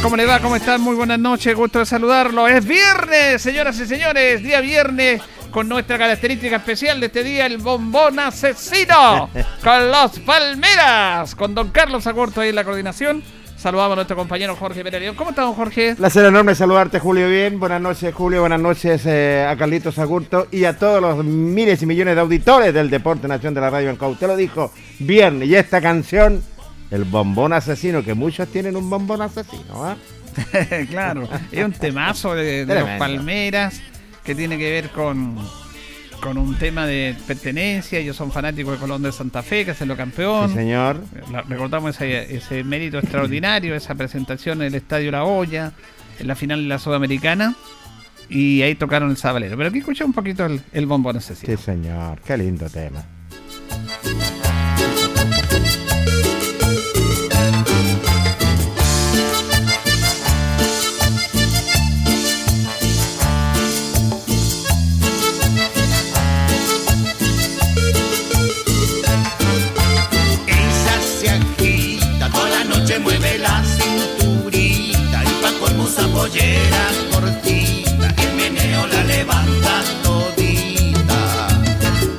¿Cómo le va? ¿Cómo están? Muy buenas noches, gusto de saludarlo. Es viernes, señoras y señores, día viernes con nuestra característica especial de este día, el bombón asesino, con los Palmeras, con don Carlos Agurto ahí en la coordinación. Saludamos a nuestro compañero Jorge Pérez ¿Cómo estamos, Jorge? Placer enorme saludarte, Julio. Bien, buenas noches, Julio. Buenas noches eh, a Carlitos Agurto y a todos los miles y millones de auditores del Deporte Nación de la Radio en Usted lo dijo, viernes. Y esta canción el bombón asesino, que muchos tienen un bombón asesino, ¿ah? claro, es un temazo de, los Palmeras que tiene que ver con, con un tema de pertenencia. Ellos son fanáticos de Colón de Santa Fe, que es el campeón. Sí, señor. recordamos ese, ese mérito extraordinario, esa presentación en el Estadio La Hoya, en la final de la Sudamericana. Y ahí tocaron el sabalero. Pero aquí escuché un poquito el, el bombón asesino. Sí, señor. Qué lindo tema. Cortita, el meneo la levanta todita.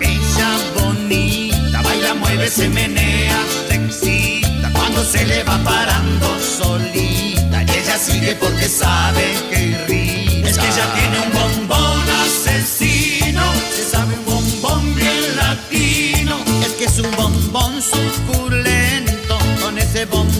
Ella bonita, baila, mueve, se menea, se excita, cuando se le va parando solita. Y ella sigue porque sabe que irrita. Es que ella tiene un bombón asesino, se sabe un bombón bien latino. Es que es un bombón suculento, con ese bombón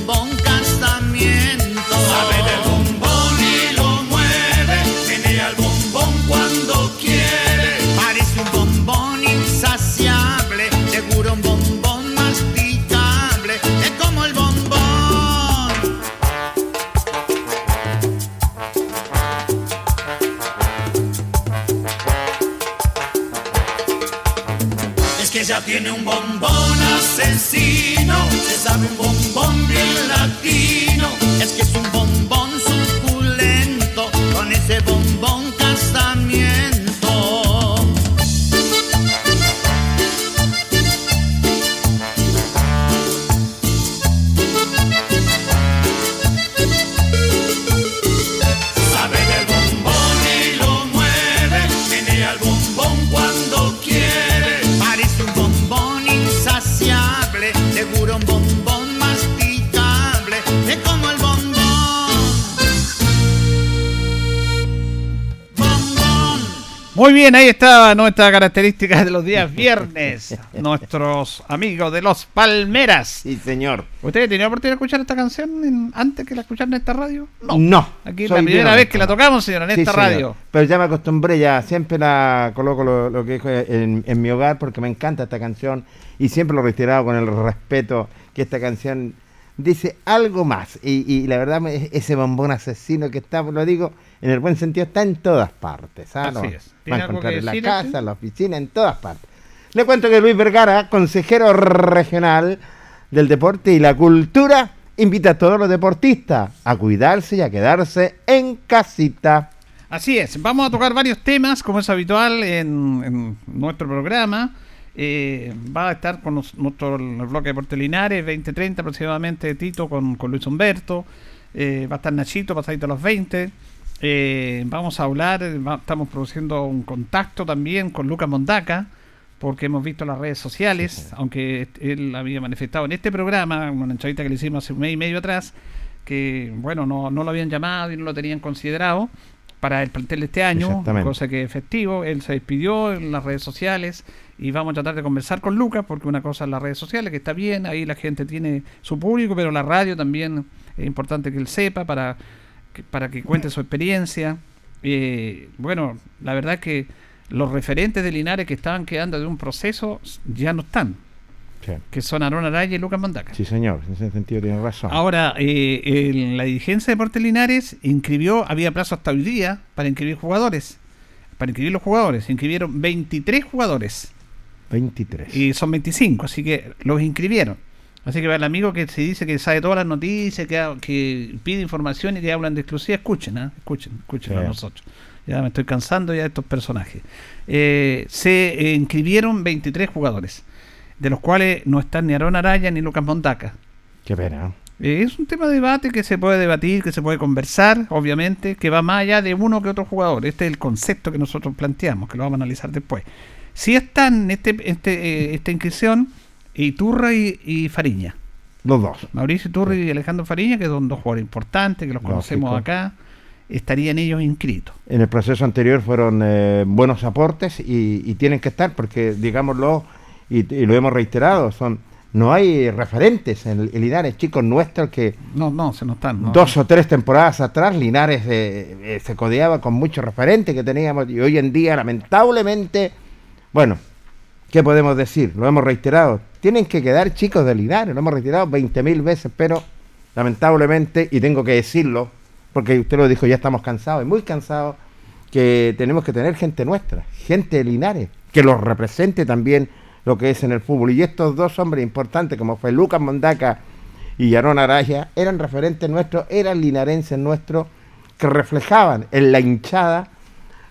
tiene un bombón asesino, se sabe un bombón bien latino, es que es un bombón suculento, con ese bombón Muy bien, ahí estaba nuestra característica de los días viernes. Nuestros amigos de los Palmeras. Sí, señor. ¿Ustedes tenían oportunidad de escuchar esta canción en- antes que la escucharan en esta radio? No. Aquí es la primera vez que la tocamos, señora, en Sí, esta señor. radio. Pero ya me acostumbré, ya siempre la coloco lo, lo que dijo en, en mi hogar porque me encanta esta canción y siempre lo he reiterado con el respeto que esta canción dice algo más. Y, y la verdad, me- ese bombón asesino que está, lo digo en el buen sentido, está en todas partes. ¿ah? Así Lo es. Va ¿Tiene a encontrar en la casa, en la oficina, en todas partes. Le cuento que Luis Vergara, consejero regional del deporte y la cultura, invita a todos los deportistas a cuidarse y a quedarse en casita. Así es, vamos a tocar varios temas, como es habitual en, en nuestro programa. Eh, va a estar con nos- nuestro el bloque de Deportes Linares, 20-30 aproximadamente, Tito con, con Luis Humberto. Eh, va a estar Nachito, pasadito a los 20. Eh, vamos a hablar, va- estamos produciendo un contacto también con Lucas Mondaca, porque hemos visto las redes sociales, aunque él había manifestado en este programa, una entrevista que le hicimos hace un mes y medio atrás, que bueno, no, no lo habían llamado y no lo tenían considerado para el plantel de este año, cosa que es efectivo. Él se despidió en las redes sociales y vamos a tratar de conversar con Lucas, porque una cosa es las redes sociales, que está bien, ahí la gente tiene su público, pero la radio también es importante que él sepa para que, para que cuente su experiencia. Eh, bueno, la verdad que los referentes de Linares que estaban quedando de un proceso ya no están, Sí, que son Aaron Araya y Lucas Mandaca. sí, señor, en ese sentido tiene razón. Ahora, eh, el- la dirigencia de Deportes Linares inscribió, había plazo hasta hoy día para inscribir jugadores. Para inscribir los jugadores. Se inscribieron 23 jugadores 23. y son 25, así que los inscribieron. Así que para el amigo que se dice que sabe todas las noticias, que, pide información y que hablan de exclusiva, escuchen, ¿ah? escuchen, escuchen a nosotros. Ya me estoy cansando ya de estos personajes. Eh, se eh, inscribieron 23 jugadores, de los cuales no están ni Aaron Araya ni Lucas Montaca. Qué pena. Eh, Es un tema de debate que se puede debatir, que se puede conversar, obviamente, que va más allá de uno que otro jugador. Este es el concepto que nosotros planteamos, que lo vamos a analizar después. Si están este, este, eh, esta inscripción Iturra y, y Fariña. Los dos. Mauricio Iturra y Alejandro Fariña, que son dos jugadores importantes, que los conocemos acá, estarían ellos inscritos. En el proceso anterior fueron eh, buenos aportes y, y tienen que estar porque, digámoslo, y, y lo hemos reiterado, son no hay referentes en, en Linares, chicos nuestros que No, no, se nos están. no. dos o tres temporadas atrás Linares eh, eh, se codeaba con muchos referentes que teníamos y hoy en día lamentablemente, bueno, ¿qué podemos decir? Lo hemos reiterado, tienen que quedar chicos de Linares, lo hemos reiterado 20.000 veces, pero lamentablemente, y tengo que decirlo, porque usted lo dijo, ya estamos cansados, y muy cansados, que tenemos que tener gente nuestra, gente de Linares, que los represente también lo que es en el fútbol. Y estos dos hombres importantes, como fue Lucas Mondaca y Aaron Araya, eran referentes nuestros, eran linarenses nuestros, que reflejaban en la hinchada,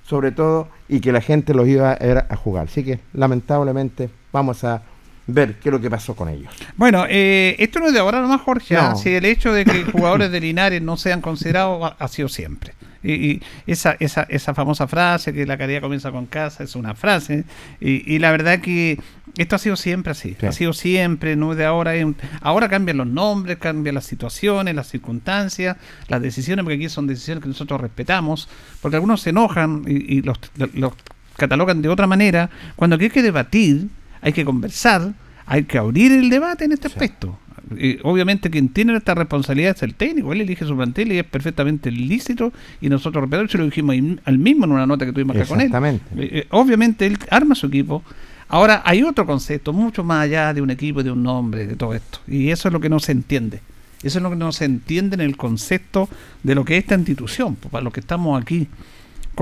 sobre todo, y que la gente los iba a, a jugar. Así que, lamentablemente, vamos a ver qué es lo que pasó con ellos. Bueno, eh, esto no es de ahora nomás, Jorge. ¿ah? No. Si el hecho de que jugadores de Linares no sean considerados ha, sido siempre. Y, y esa, esa, esa famosa frase que la caridad comienza con casa es una frase. Y, y la verdad que esto ha sido siempre así. Sí. Ha sido siempre, no es de ahora. un- ahora cambian los nombres, cambian las situaciones, las circunstancias, las decisiones, porque aquí son decisiones que nosotros respetamos. Porque algunos se enojan y, y los, los catalogan de otra manera. Cuando aquí hay que debatir, hay que conversar, hay que abrir el debate en este aspecto. Eh, obviamente quien tiene esta responsabilidad es el técnico, él elige su plantel y es perfectamente lícito y nosotros respetamos, se lo dijimos al mismo en una nota que tuvimos acá con él. Exactamente. Eh, eh, obviamente él arma su equipo. Ahora hay otro concepto, mucho más allá de un equipo, de un nombre, de todo esto. Y eso es lo que no se entiende. Eso es lo que no se entiende en el concepto de lo que es esta institución, para lo que estamos aquí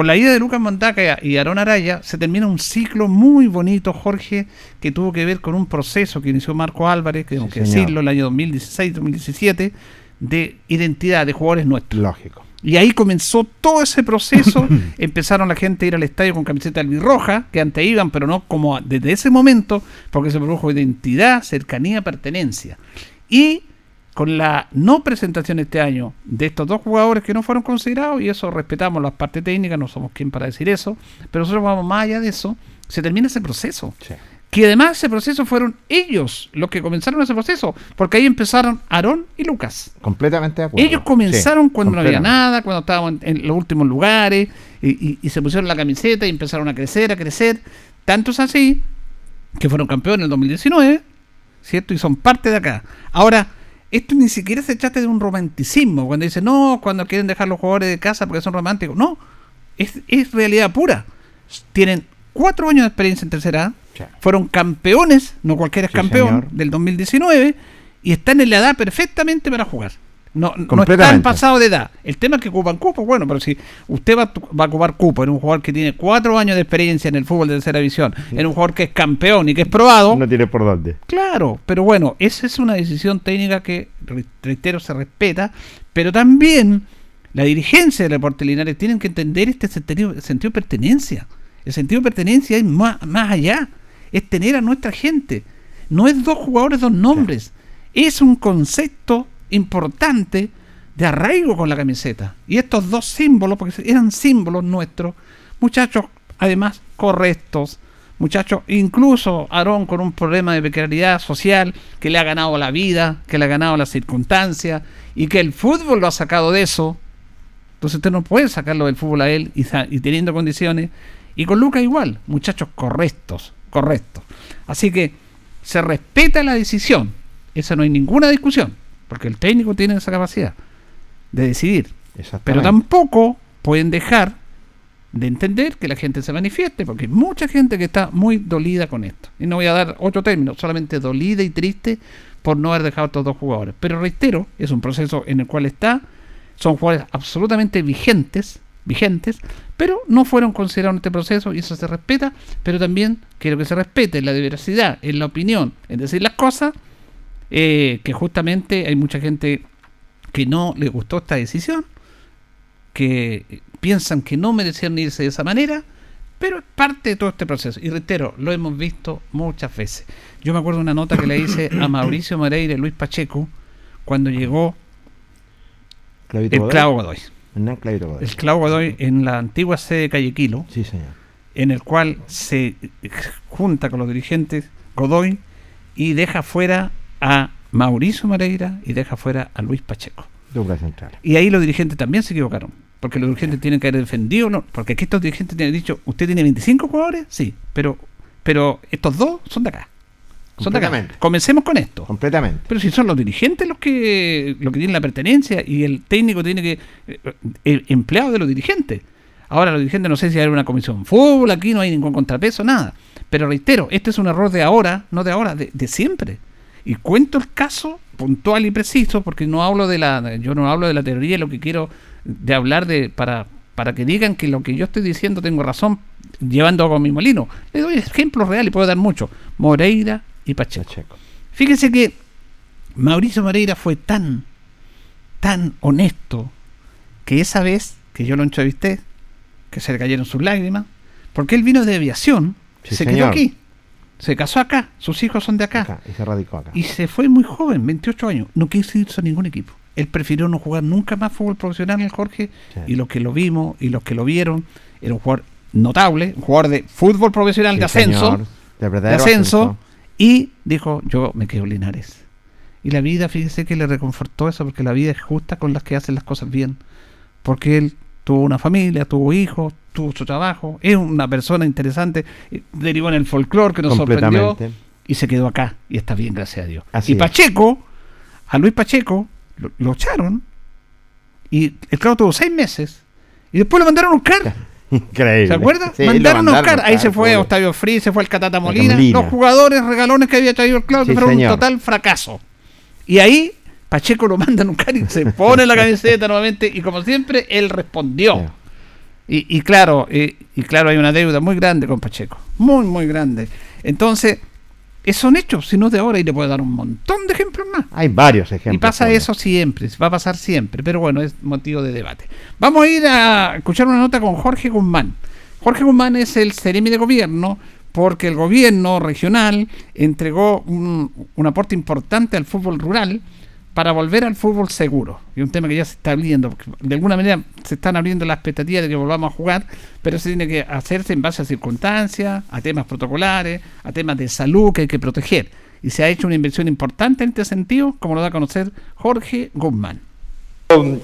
con la ida de Lucas Montaca y Aaron Araya se termina un ciclo muy bonito, Jorge, que tuvo que ver con un proceso que inició Marco Álvarez, que tengo que señor. decirlo, el año 2016-2017, de identidad de jugadores nuestros. Lógico. Y ahí comenzó todo ese proceso. Empezaron la gente a ir al estadio con camiseta albirroja, que antes iban, pero no como desde ese momento, porque se produjo identidad, cercanía, pertenencia. Y con la no presentación este año de estos dos jugadores que no fueron considerados, y eso respetamos las partes técnicas, no somos quien para decir eso, pero nosotros vamos más allá de eso, se termina ese proceso. Sí. Que además ese proceso fueron ellos los que comenzaron ese proceso, porque ahí empezaron Aarón y Lucas. Completamente de acuerdo. Ellos comenzaron Sí, cuando no había nada, cuando estábamos en, en los últimos lugares, y, y- y se pusieron la camiseta y empezaron a crecer, a crecer. Tanto es así que fueron campeones en el 2019, ¿cierto? Y son parte de acá. Ahora, esto ni siquiera se trata de un romanticismo, cuando dicen, no, cuando quieren dejar los jugadores de casa porque son románticos. No, es, es realidad pura. Tienen cuatro años de experiencia en tercera A, Sí. fueron campeones, no cualquiera es Sí, campeón, señor. del 2019, y están en la edad perfectamente para jugar. No, no están pasados de edad. El tema es que ocupan cupo, bueno, pero si usted va, va a ocupar cupo en un jugador que tiene cuatro años de experiencia en el fútbol de tercera división, en un jugador que es campeón y que es probado, No tiene por dónde. Claro, pero bueno, esa es una decisión técnica que, re- reitero, se respeta, pero también la dirigencia del Deporte Linares tienen que entender este sentido, sentido de pertenencia. El sentido de pertenencia es más, más allá, es tener a nuestra gente. No es dos jugadores, dos nombres. Es un concepto importante de arraigo con la camiseta. Y estos dos símbolos, porque eran símbolos nuestros, muchachos, además, correctos, muchachos, incluso Aarón con un problema de precariedad social que le ha ganado la vida, que le ha ganado las circunstancias y que el fútbol lo ha sacado de eso. Entonces usted no puede sacarlo del fútbol a él y, teniendo condiciones. Y con Lucas igual, muchachos correctos, correctos. Así que se respeta la decisión. Esa no hay ninguna discusión, porque el técnico tiene esa capacidad de decidir. Pero tampoco pueden dejar de entender que la gente se manifieste, porque hay mucha gente que está muy dolida con esto. Y no voy a dar otro término, solamente dolida y triste por no haber dejado a estos dos jugadores. Pero reitero, es un proceso en el cual está, son jugadores absolutamente vigentes, vigentes, pero no fueron considerados en este proceso y eso se respeta, pero también quiero que se respete en la diversidad, en la opinión, en decir las cosas, eh, que justamente hay mucha gente que no le gustó esta decisión, que piensan que no merecían irse de esa manera, pero es parte de todo este proceso. Y reitero, lo hemos visto muchas veces. Yo me acuerdo de una nota que le hice a Mauricio Moreira y Luis Pacheco cuando llegó Clavito el Godoy. Clavo Godoy. Hernán Clavito Godoy. El Clavo Godoy en la antigua sede de Calle Quilo, Sí, señor. en el cual se junta con los dirigentes Godoy y deja fuera a Mauricio Moreira y deja fuera a Luis Pacheco. Central. Y ahí los dirigentes también se equivocaron. Porque los dirigentes tienen que haber defendido, ¿no? porque aquí estos dirigentes tienen dicho, ¿usted tiene 25 jugadores? Sí, pero, pero estos dos son de acá. Son de acá. Comencemos con esto. Completamente. Pero si son los dirigentes los que, los que tienen la pertenencia y el técnico tiene que... eh, El empleado de los dirigentes. Ahora los dirigentes no sé si hay una comisión fútbol, aquí no hay ningún contrapeso, nada. Pero reitero, este es un error de ahora, no de ahora, de, de siempre. Y cuento el caso puntual y preciso, porque no hablo de la, yo no hablo de la teoría, lo que quiero de hablar de para, para que digan que lo que yo estoy diciendo tengo razón, llevando agua a mi molino. Le doy ejemplos reales y puedo dar mucho. Moreira y Pacheco. Pacheco. Fíjese que Mauricio Moreira fue tan, tan honesto que esa vez que yo lo entrevisté, que se le cayeron sus lágrimas, porque él vino de aviación, Sí, se señor. quedó aquí, se casó acá, sus hijos son de acá, Acá, y se radicó acá. y se fue muy joven, 28 años, no quiso irse a ningún equipo. Él prefirió no jugar nunca más fútbol profesional, el Jorge, Sí. y los que lo vimos y los que lo vieron, era un jugador notable, un jugador de fútbol profesional Sí, de ascenso, señor. De de ascenso y dijo yo me quedo en Linares y la vida fíjese que le reconfortó eso porque la vida es justa con las que hacen las cosas bien porque él tuvo una familia tuvo hijos tuvo su trabajo es una persona interesante eh, derivó en el folclore que nos sorprendió y se quedó acá y está bien gracias a Dios Así y es. Pacheco a Luis Pacheco lo, lo echaron y el clavo tuvo seis meses y después lo mandaron a buscar Increíble. ¿Se acuerda? Sí, mandaron a buscar. Ahí se fue. Octavio Free, se fue el Catata Molina. Molina. Los jugadores regalones que había traído el Claudio, Sí, fueron señor. un total fracaso. Y ahí Pacheco lo mandan a buscar y se pone la camiseta nuevamente. Y como siempre, él respondió. Y, y claro, y, y claro, hay una deuda muy grande con Pacheco. Muy, muy grande. Entonces, eso son hechos, si no es de ahora, y le puedo dar un montón de ejemplos más. Hay varios ejemplos. Y pasa eso siempre, va a pasar siempre, pero bueno, es motivo de debate. Vamos a ir a escuchar una nota con Jorge Guzmán. Jorge Guzmán es el seremi de gobierno porque el gobierno regional entregó un, un aporte importante al fútbol rural para volver al fútbol seguro. Y un tema que ya se está abriendo, de alguna manera se están abriendo las expectativas de que volvamos a jugar, pero eso tiene que hacerse en base a circunstancias, a temas protocolares, a temas de salud que hay que proteger. Y se ha hecho una inversión importante en este sentido, como lo da a conocer Jorge Guzmán.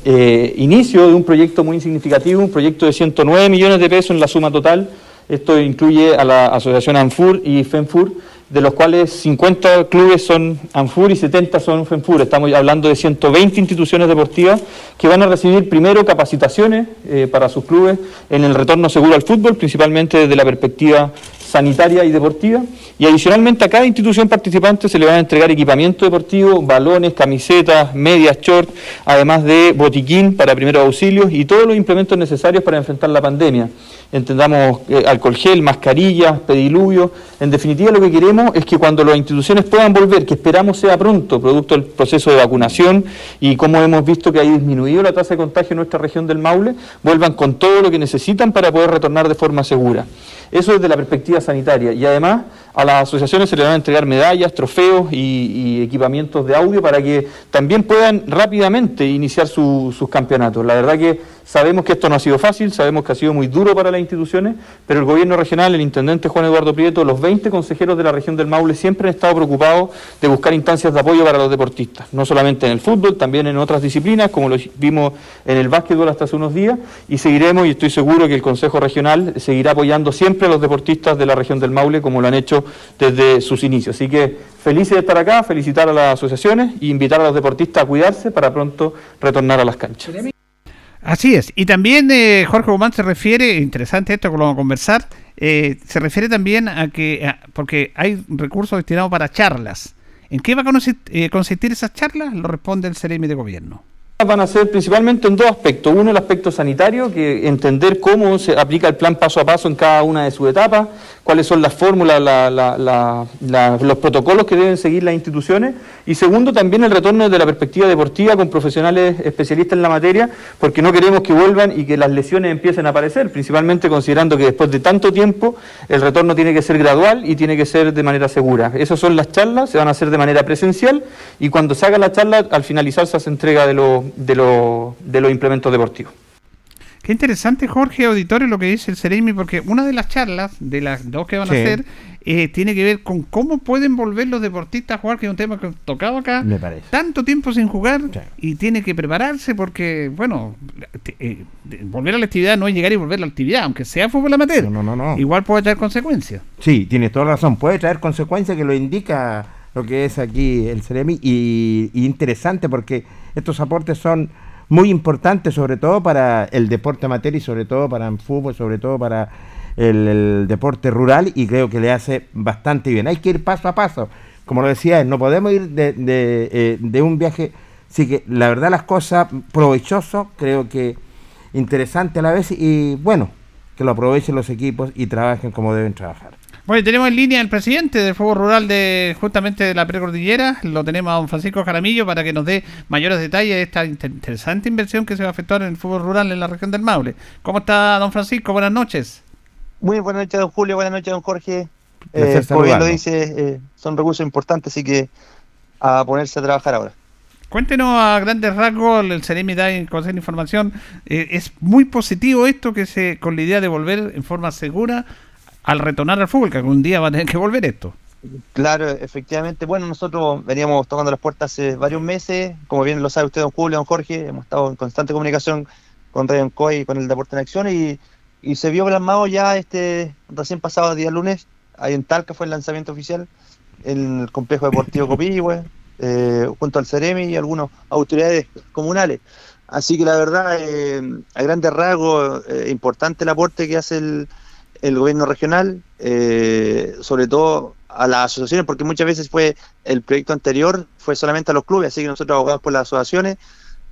eh, inicio de un proyecto muy significativo, un proyecto de 109 millones de pesos en la suma total. Esto incluye a la asociación ANFUR y FENFUR, de los cuales 50 clubes son ANFUR y 70 son FENFUR. Estamos hablando de 120 instituciones deportivas que van a recibir primero capacitaciones eh, para sus clubes en el retorno seguro al fútbol, principalmente desde la perspectiva sanitaria y deportiva. Y adicionalmente a cada institución participante se le van a entregar equipamiento deportivo, balones, camisetas, medias, shorts, además de botiquín para primeros auxilios y todos los implementos necesarios para enfrentar la pandemia. Entendamos eh, alcohol gel, mascarillas, pediluvio. En definitiva, lo que queremos es que cuando las instituciones puedan volver, que esperamos sea pronto, producto del proceso de vacunación y como hemos visto que ha disminuido la tasa de contagio en nuestra región del Maule, vuelvan con todo lo que necesitan para poder retornar de forma segura. Eso desde la perspectiva sanitaria. Y además a las asociaciones se les van a entregar medallas, trofeos y, equipamientos de audio para que también puedan rápidamente iniciar su- sus campeonatos. La verdad que sabemos que esto no ha sido fácil, sabemos que ha sido muy duro para las instituciones, pero el gobierno regional, el intendente Juan Eduardo Prieto, los 20 consejeros de la región del Maule siempre han estado preocupados de buscar instancias de apoyo para los deportistas, no solamente en el fútbol, también en otras disciplinas, como lo vimos en el básquetbol hasta hace unos días, y seguiremos, y estoy seguro que el Consejo Regional seguirá apoyando siempre a los deportistas de la región del Maule, como lo han hecho desde sus inicios. Así que felices de estar acá, felicitar a las asociaciones e invitar a los deportistas a cuidarse para pronto retornar a las canchas. Así es. Y también eh, Jorge Guzmán se refiere, interesante esto que lo vamos a conversar, eh, se refiere también a que, porque hay recursos destinados para charlas. ¿En qué va a consist- eh, consistir esas charlas? Lo responde el Ceremi de Gobierno. Van a ser principalmente en dos aspectos. Uno, el aspecto sanitario, que entender cómo se aplica el plan paso a paso en cada una de sus etapas, cuáles son las fórmulas, la- la- la- la- los protocolos que deben seguir las instituciones. Y segundo, también el retorno desde la perspectiva deportiva con profesionales especialistas en la materia, porque no queremos que vuelvan y que las lesiones empiecen a aparecer, principalmente considerando que después de tanto tiempo el retorno tiene que ser gradual y tiene que ser de manera segura. Esas son las charlas, se van a hacer de manera presencial y cuando se haga la charla, al finalizar se hace entrega de, los de, los de los implementos deportivos. Qué interesante, Jorge Auditorio, lo que dice el Ceremi, porque una de las charlas, de las dos que van Sí. a hacer, eh, tiene que ver con cómo pueden volver los deportistas a jugar, que es un tema que he tocado acá. Me parece. Tanto tiempo sin jugar Sí. y tiene que prepararse porque, bueno, te- eh, volver a la actividad no es llegar y volver a la actividad, aunque sea fútbol amateur. No, no, no, no. Igual puede traer consecuencias. Sí, tienes toda la razón. Puede traer consecuencias que lo indica lo que es aquí el Ceremi y, interesante porque estos aportes son muy importantes sobre todo para el deporte amateur y sobre todo para el fútbol, sobre todo para el, deporte rural y creo que le hace bastante bien. Hay que ir paso a paso. Como lo decía, no podemos ir eh, de un viaje. Así que la verdad las cosas provechoso, creo que interesante a la vez y bueno, que lo aprovechen los equipos y trabajen como deben trabajar. Bueno, tenemos en línea al presidente del fútbol rural de justamente de la precordillera, lo tenemos a don Francisco Jaramillo para que nos dé mayores detalles de esta inter- interesante inversión que se va a efectuar en el fútbol rural en la región del Maule. ¿Cómo está don Francisco? Buenas noches. Muy buenas noches, don Julio. Buenas noches, don Jorge. Eh, como bien lo dice, eh, son recursos importantes, así que a ponerse a trabajar ahora. Cuéntenos a grandes rasgos, el Ceremi da en conocer información. eh, es muy positivo esto que se con la idea de volver en forma segura al retornar al fútbol, que algún día va a tener que volver esto. Claro, efectivamente. Bueno, nosotros veníamos tocando las puertas hace varios meses. Como bien lo sabe usted, don Julio, don Jorge, hemos estado en constante comunicación con Radio Encoy y con el Deporte en Acción y, y se vio plasmado ya este recién pasado día lunes. Ahí en Talca fue el lanzamiento oficial en el complejo deportivo Copihue, eh, junto al Ceremi y algunas autoridades comunales. Así que la verdad, eh, a grandes rasgos, eh, importante el aporte que hace el, el gobierno regional, eh, sobre todo a las asociaciones, porque muchas veces fue el proyecto anterior fue solamente a los clubes, así que nosotros abogamos por las asociaciones,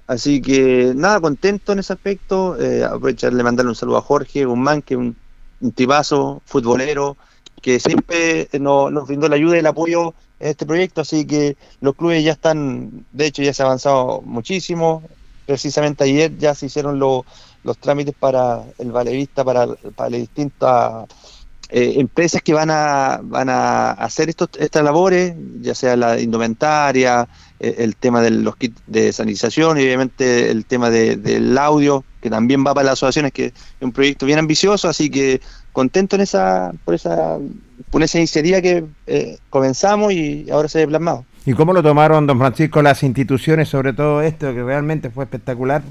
Así que nada, contento en ese aspecto. Eh, aprovecharle mandarle un saludo a Jorge Guzmán, que es un, un tipazo, futbolero, que siempre nos, nos brindó la ayuda y el apoyo en este proyecto. Así que los clubes ya están, de hecho, ya se ha avanzado muchísimo. Precisamente ayer ya se hicieron lo- los trámites para el Valevista, para, para las distintas eh, empresas que van a, van a hacer estos, estas labores, ya sea la indumentaria, eh, el tema de los kits de sanitización y obviamente el tema de- del audio, que también va para las asociaciones, que es un proyecto bien ambicioso, así que contento en esa, por esa, por esa iniciativa que eh, comenzamos y ahora se ve plasmado. ¿Y cómo lo tomaron, don Francisco, las instituciones, sobre todo esto, que realmente fue espectacular,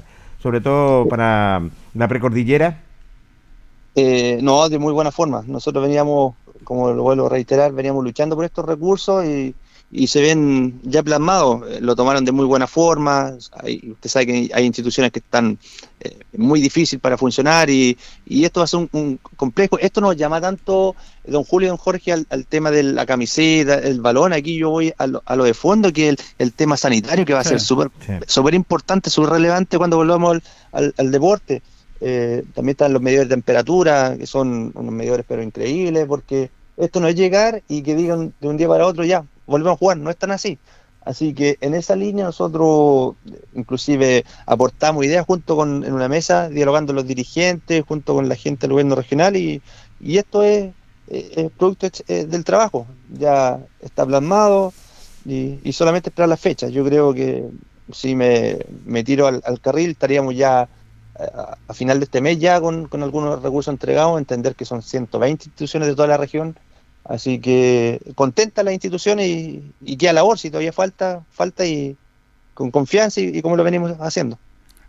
sobre todo para la precordillera? Eh, no, de muy buena forma. Nosotros veníamos, como lo vuelvo a reiterar, veníamos luchando por estos recursos y, y se ven ya plasmados. Eh, Lo tomaron de muy buena forma. Hay- usted sabe que hay instituciones que están eh, muy difícil para funcionar y, y esto va a ser un, un complejo. Esto nos llama tanto, don Julio y don Jorge, al, al tema de la camiseta, el balón. Aquí yo voy a lo, a lo de fondo, que es el, el tema sanitario, que va a Sí. ser súper Sí. importante, súper relevante cuando volvamos al, al- al deporte. Eh, también están los medidores de temperatura, que son unos medidores pero increíbles, porque esto no es llegar y que digan de un día para otro ya, volvemos a jugar, no es tan así. Así que en esa línea nosotros inclusive aportamos ideas junto con en una mesa, dialogando los dirigentes, junto con la gente del gobierno regional y, y esto es, es producto del trabajo, ya está plasmado y, y solamente esperar la fecha. Yo creo que si me, me tiro al, al carril estaríamos ya a, a final de este mes ya con, con algunos recursos entregados, entender que son 120 instituciones de toda la región, así que contenta las instituciones y, y queda labor, si todavía falta, falta y con confianza y, y como lo venimos haciendo.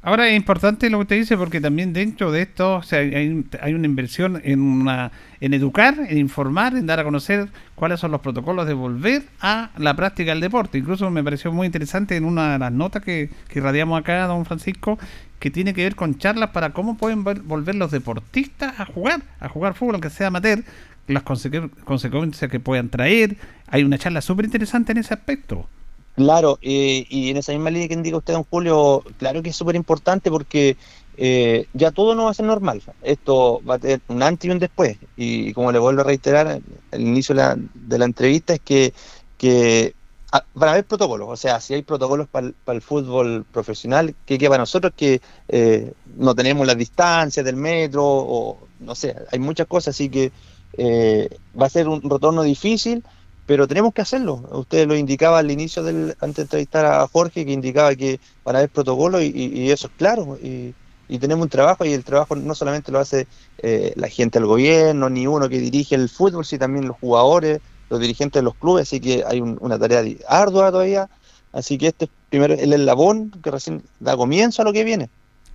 Ahora es importante lo que usted dice porque también dentro de esto o sea, hay, hay una inversión en una en educar, en informar, en dar a conocer cuáles son los protocolos de volver a la práctica del deporte. Incluso me pareció muy interesante en una de las notas que, que irradiamos acá, don Francisco, que tiene que ver con charlas para cómo pueden vol- volver los deportistas a jugar, a jugar fútbol, aunque sea amateur, las consecu- consecuencias que puedan traer. Hay una charla súper interesante en ese aspecto. Claro, eh, y en esa misma línea que indica usted, don Julio, claro que es súper importante porque eh, ya todo no va a ser normal. Esto va a tener un antes y un después. Y como le vuelvo a reiterar al inicio de la, de la entrevista, es que, que ah, van a haber protocolos. O sea, si hay protocolos para el fútbol profesional, que queda para nosotros que eh, no tenemos las distancias del metro, o no sé, hay muchas cosas, así que eh, va a ser un retorno difícil pero tenemos que hacerlo. Usted lo indicaba al inicio del, antes de entrevistar a Jorge, que indicaba que van a haber protocolos y, eso es claro. Y, y tenemos un trabajo y el trabajo no solamente lo hace eh, la gente del gobierno, ni uno que dirige el fútbol, sino también los jugadores, los dirigentes de los clubes, así que hay un- una tarea ardua todavía. Así que este es primero el eslabón que recién da comienzo a lo que viene.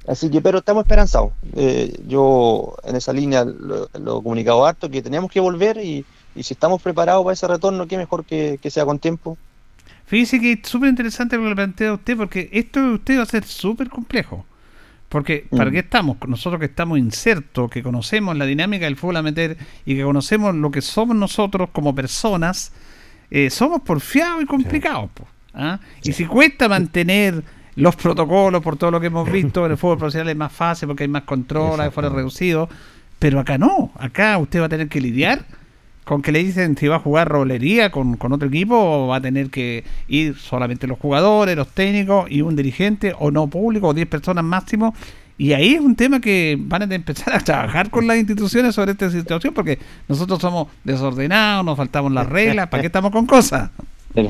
Así que, pero estamos esperanzados. Eh, yo en esa línea lo, lo he comunicado harto, que tenemos que volver y, y si estamos preparados para ese retorno, qué mejor que, que sea con tiempo. Fíjese que es súper interesante lo que plantea usted, porque esto de usted va a ser súper complejo. Porque, ¿para Mm. qué estamos? Nosotros que estamos insertos, que conocemos la dinámica del fútbol amateur y que conocemos lo que somos nosotros como personas, eh, somos porfiados y complicados. po, ¿ah? Y si cuesta mantener los protocolos por todo lo que hemos visto, en el fútbol profesional es más fácil porque hay más control, hay fuera reducido, pero acá no, acá usted va a tener que lidiar con que le dicen si va a jugar rolería con, con otro equipo o va a tener que ir solamente los jugadores, los técnicos y un dirigente o no público o 10 personas máximo. Y ahí es un tema que van a empezar a trabajar con las instituciones sobre esta situación porque nosotros somos desordenados, nos faltamos las reglas, ¿para qué estamos con cosas?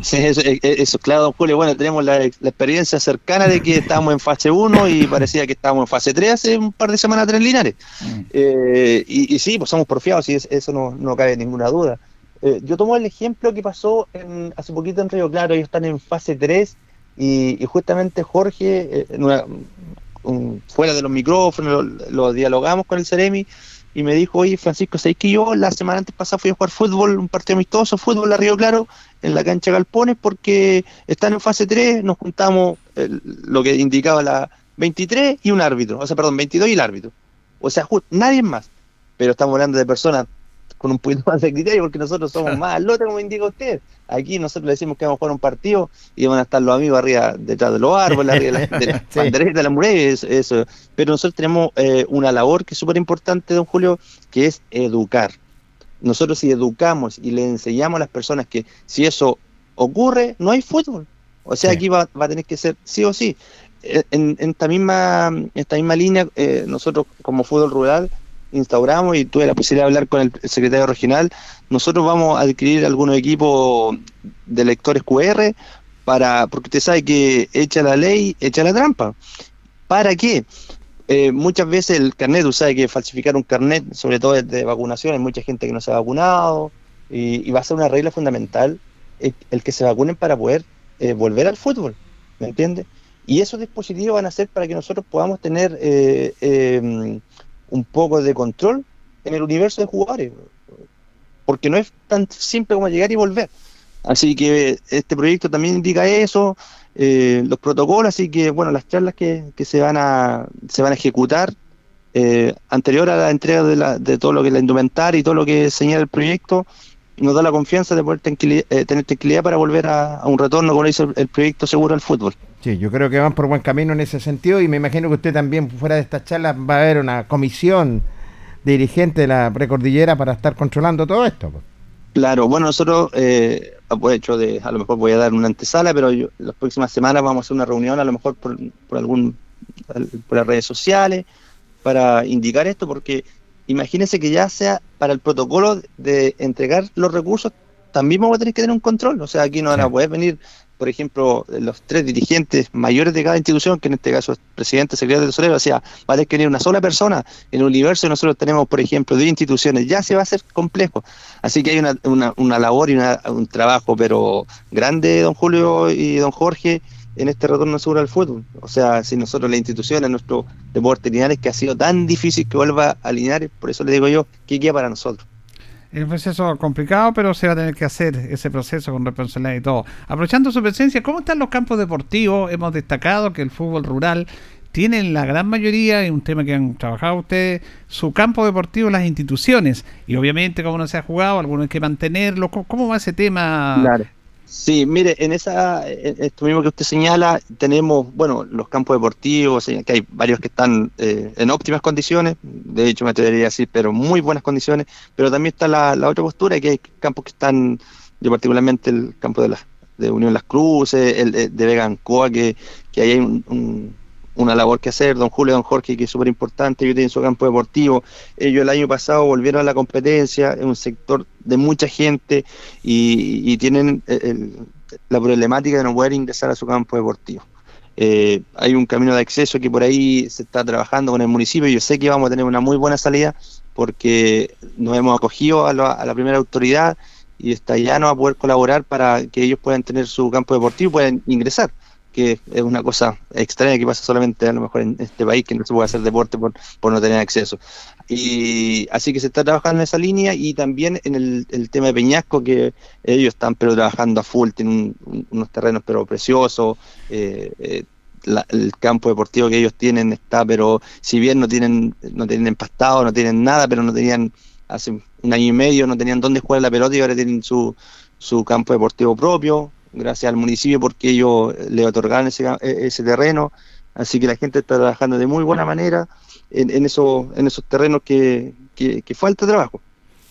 Sí, eso, eh, eso, claro, don Julio. Bueno, tenemos la, la experiencia cercana de que estábamos en fase 1 y parecía que estábamos en fase 3 hace un par de semanas atrás Linares. Eh, y, y sí, pues somos porfiados y es- eso no, no cabe ninguna duda. Eh, yo tomo el ejemplo que pasó en, hace poquito en Río Claro, ellos están en fase 3 y, y justamente Jorge, eh, en una- un- fuera de los micrófonos, lo, lo dialogamos con el Ceremi y me dijo, oye Francisco, ¿sabes que yo la semana antes pasada fui a jugar fútbol, un partido amistoso, fútbol a Río Claro, en la cancha Galpones, porque están en fase 3, nos juntamos lo que indicaba la 23 y un árbitro, o sea, perdón, 22 y el árbitro. O sea, nadie más. Pero estamos hablando de personas con un poquito más de criterio, porque nosotros somos más al lote, como indica usted. Aquí nosotros le decimos que vamos a jugar un partido y van a estar los amigos arriba, detrás de los árboles, arriba de la, de la Sí. de la muralla, eso, eso. Pero nosotros tenemos eh, una labor que es súper importante, don Julio, que es educar. Nosotros si educamos y le enseñamos a las personas que si eso ocurre, no hay fútbol. O sea, Sí. aquí va, va a tener que ser sí o sí. Eh, En, en esta misma en esta misma línea, eh, nosotros como fútbol rural instauramos y tuve la posibilidad de hablar con el secretario regional, nosotros vamos a adquirir algunos equipos de lectores QR para, porque usted sabe que echa la ley, echa la trampa. ¿Para qué? Eh, muchas veces el carnet, usted sabe que falsificar un carnet, sobre todo de, vacunación, hay mucha gente que no se ha vacunado y, va a ser una regla fundamental el, el que se vacunen para poder eh, volver al fútbol, ¿me entiende? Y esos dispositivos van a ser para que nosotros podamos tener eh, eh, un poco de control en el universo de jugadores, porque no es tan simple como llegar y volver. Así que este proyecto también indica eso, eh, los protocolos, así que bueno, las charlas que, que se van a se van a ejecutar eh, anterior a la entrega de, la, de todo lo que es la indumentaria y todo lo que señala el proyecto, nos da la confianza de poder tranquili- eh, tener tranquilidad para volver a, a un retorno, como dice el, el proyecto seguro al fútbol. Sí, yo creo que van por buen camino en ese sentido y me imagino que usted también fuera de estas charlas va a haber una comisión dirigente de la precordillera para estar controlando todo esto. pues. Claro, bueno, nosotros, eh, aprovecho de, a lo mejor voy a dar una antesala, pero yo- las próximas semanas vamos a hacer una reunión, a lo mejor por, por algún, por las redes sociales, para indicar esto, porque imagínense que ya sea para el protocolo de entregar los recursos, también vamos a tener que tener un control, o sea, aquí no van a poder venir, por ejemplo, los tres dirigentes mayores de cada institución, que en este caso es presidente, secretario, tesorero, o sea, va a tener que venir una sola persona. En el universo nosotros tenemos, por ejemplo, 10 instituciones, ya se va a hacer complejo. Así que hay una, una, una labor y una- un trabajo, pero grande, don Julio y don Jorge, en este retorno seguro al fútbol. O sea, si nosotros las instituciones, nuestro deporte lineal, que ha sido tan difícil que vuelva a alinear, por eso le digo yo, ¿qué queda para nosotros? Es un proceso complicado, pero se va a tener que hacer ese proceso con responsabilidad y todo. Aprovechando su presencia, ¿cómo están los campos deportivos? Hemos destacado que el fútbol rural tiene en la gran mayoría, y un tema que han trabajado ustedes, su campo deportivo las instituciones. Y obviamente, como no se ha jugado, algunos hay que mantenerlo. ¿Cómo, va ese tema? Sí, mire, en esa, esto mismo que usted señala, tenemos, bueno, los campos deportivos, eh, que hay varios que están eh, en óptimas condiciones, de hecho me atrevería a decir, pero muy buenas condiciones, pero también está la, la otra postura, que hay campos que están, yo particularmente el campo de, la, de Unión Las Cruces, el de, de Vega Ancoa, que, que ahí hay un- un- una labor que hacer, don Julio don Jorge, que es súper importante, ellos tienen su campo deportivo, ellos el año pasado volvieron a la competencia, es un sector de mucha gente y, tienen el- la problemática de no poder ingresar a su campo deportivo. Eh, hay un camino de acceso que por ahí se está trabajando con el municipio. Yo sé que vamos a tener una muy buena salida porque nos hemos acogido a la, a la primera autoridad y está ya no a poder colaborar para que ellos puedan tener su campo deportivo y puedan ingresar que es una cosa extraña que pasa solamente a lo mejor en este país que no se puede hacer deporte por, por no tener acceso. Y así que se está trabajando en esa línea y también en el, el tema de Peñasco que ellos están pero trabajando a full, tienen un- unos terrenos pero preciosos, eh, eh, el campo deportivo que ellos tienen está, pero si bien no tienen, no tienen empastado, no tienen nada, pero no tenían hace un año y medio, no tenían dónde jugar la pelota y ahora tienen su, su campo deportivo propio, gracias al municipio porque ellos le otorgaron ese, ca- e- ese terreno, así que la gente está trabajando de muy buena manera en, en, esos, en esos terrenos que, que falta trabajo.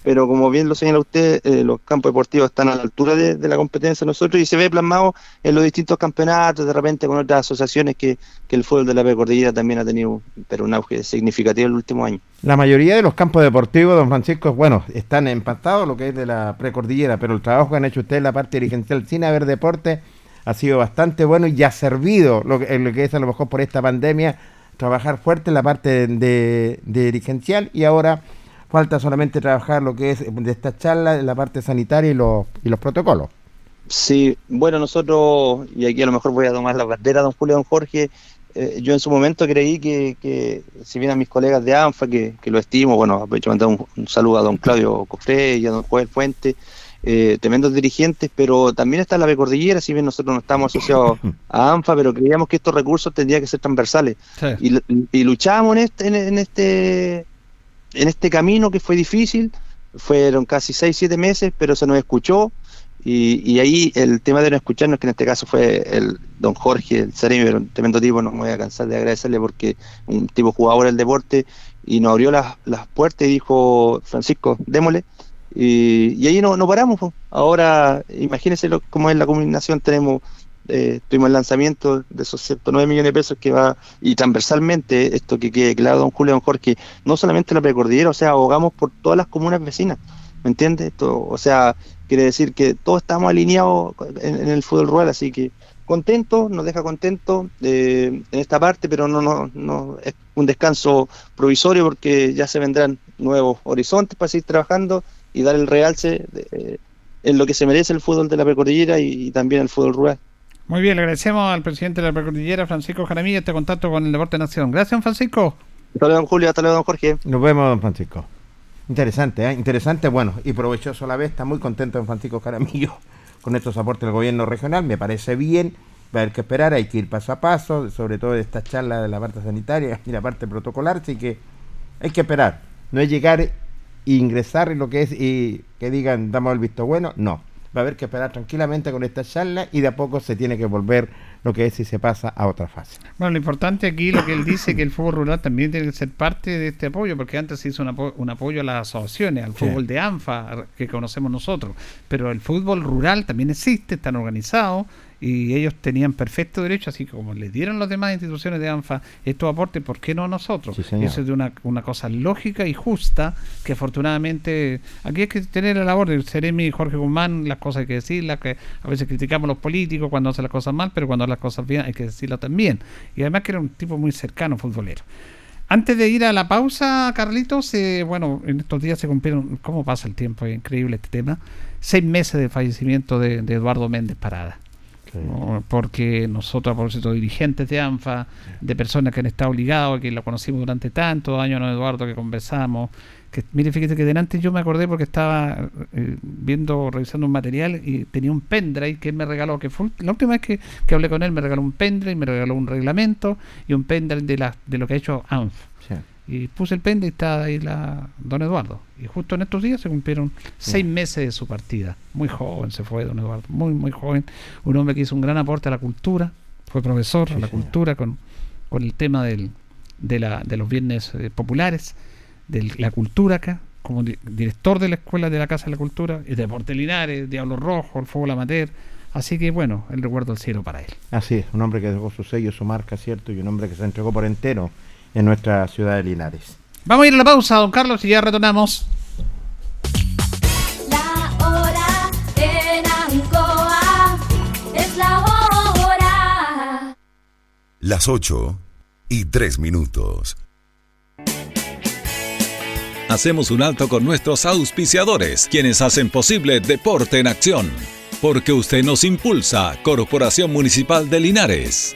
Pero como bien lo señala usted, eh, los campos deportivos están a la altura de, la competencia nosotros y se ve plasmado en los distintos campeonatos, de repente con otras asociaciones que, que el fútbol de la precordillera también ha tenido pero un auge significativo en el último año. La mayoría de los campos deportivos, don Francisco, bueno, están empastados lo que es de la precordillera, pero el trabajo que han hecho ustedes en la parte dirigencial sin haber deporte ha sido bastante bueno y ha servido lo que, lo que es a lo mejor por esta pandemia trabajar fuerte en la parte de dirigencial y ahora falta solamente trabajar lo que es de esta charla la parte sanitaria y los, y los protocolos. Sí, bueno, nosotros, y aquí a lo mejor voy a tomar la bandera, don Julio, don Jorge, eh, yo en su momento creí que, que, si bien a mis colegas de ANFA, que, que lo estimo, bueno, aprovecho para mandar un, un saludo a don Claudio Cofré y a don Joel Fuente, eh, tremendos dirigentes, pero también está la Becordillera, si bien nosotros no estamos asociados a ANFA, pero creíamos que estos recursos tendrían que ser transversales. Sí. Y, y luchábamos en este, en, en este en este camino que fue difícil, fueron casi 6, 7 meses, pero se nos escuchó y, y, ahí el tema de no escucharnos, que en este caso fue el don Jorge, el Ceremi, un tremendo tipo, no me voy a cansar de agradecerle porque un tipo jugador del deporte y nos abrió las, las puertas y dijo, Francisco, démosle. Y, y ahí no, no paramos. Ahora, imagínense lo, cómo es la combinación, tenemos eh, tuvimos el lanzamiento de esos 109 millones de pesos que va, y transversalmente, esto que quede claro, don Julio, don Jorge, no solamente la precordillera, o sea, abogamos por todas las comunas vecinas, ¿me entiendes? o sea, quiere decir que todos estamos alineados en, el fútbol rural, así que contento, nos deja contento eh, en esta parte, pero no, no, no es un descanso provisorio porque ya se vendrán nuevos horizontes para seguir trabajando y dar el realce eh, en lo que se merece el fútbol de la precordillera y también el fútbol rural. Muy bien, le agradecemos al presidente de la Precordillera, Francisco Jaramillo, este contacto con el Deporte Nación. Gracias, Francisco. Hasta luego, don Julio, hasta luego, don Jorge. Nos vemos, don Francisco. Interesante, ¿eh? interesante, bueno, y provechoso a la vez. Está muy contento don Francisco Jaramillo con estos aportes del gobierno regional. Me parece bien, va a haber que esperar, hay que ir paso a paso, sobre todo de esta charla de la parte sanitaria y la parte protocolar, así que hay que esperar. No es llegar e ingresar en lo que es y que digan, damos el visto bueno, no va a haber que esperar tranquilamente con esta charla y de a poco se tiene que volver lo que es si se pasa a otra fase. Bueno, lo importante aquí, lo que él dice, que el fútbol rural también tiene que ser parte de este apoyo, porque antes se hizo un, apo un apoyo a las asociaciones, al fútbol sí. de ANFA, que conocemos nosotros, pero el fútbol rural también existe, están organizados y ellos tenían perfecto derecho, así como le dieron las demás instituciones de ANFA estos aportes, ¿por qué no nosotros? Sí, Eso es de una, una cosa lógica y justa que afortunadamente aquí hay que tener la labor del Ceremi y Jorge Guzmán, las cosas hay que decirlas, que a veces criticamos a los políticos cuando hacen las cosas mal, pero cuando hacen las cosas bien hay que decirlas también. Y además que era un tipo muy cercano, futbolero. Antes de ir a la pausa, Carlitos, eh, bueno, en estos días se cumplieron, ¿cómo pasa el tiempo? Es increíble este tema. Seis meses de fallecimiento de, de Eduardo Méndez Parada. Porque nosotros, a propósito, dirigentes de ANFA, de personas que han estado ligados, que lo conocimos durante tantos años, ¿no, Eduardo, que conversamos, que mire, fíjate que delante yo me acordé porque estaba eh, viendo, revisando un material y tenía un pendrive que él me regaló, que fue la última vez que, que hablé con él, me regaló un pendrive, me regaló un reglamento y un pendrive de, la, de lo que ha hecho ANFA. Y puse el pendrive y está ahí la don Eduardo. Y justo en estos días se cumplieron seis meses de su partida. Muy joven se fue don Eduardo, muy, muy joven. Un hombre que hizo un gran aporte a la cultura, fue profesor sí, a la señor. cultura con, con el tema del, de, la, de los bienes eh, populares, de la cultura acá, como di director de la Escuela de la Casa de la Cultura, y de Deporte Linares, Diablo Rojo, el Fútbol Amateur. Así que bueno, el recuerdo del cielo para él. Así es, un hombre que dejó su sello, su marca, ¿cierto? Y un hombre que se entregó por entero en nuestra ciudad de Linares. Vamos a ir a la pausa, don Carlos, y ya retornamos. La hora en Ancoa es la hora. Las 8 y 3 minutos. Hacemos un alto con nuestros auspiciadores, quienes hacen posible Deporte en Acción. Porque usted nos impulsa, Corporación Municipal de Linares.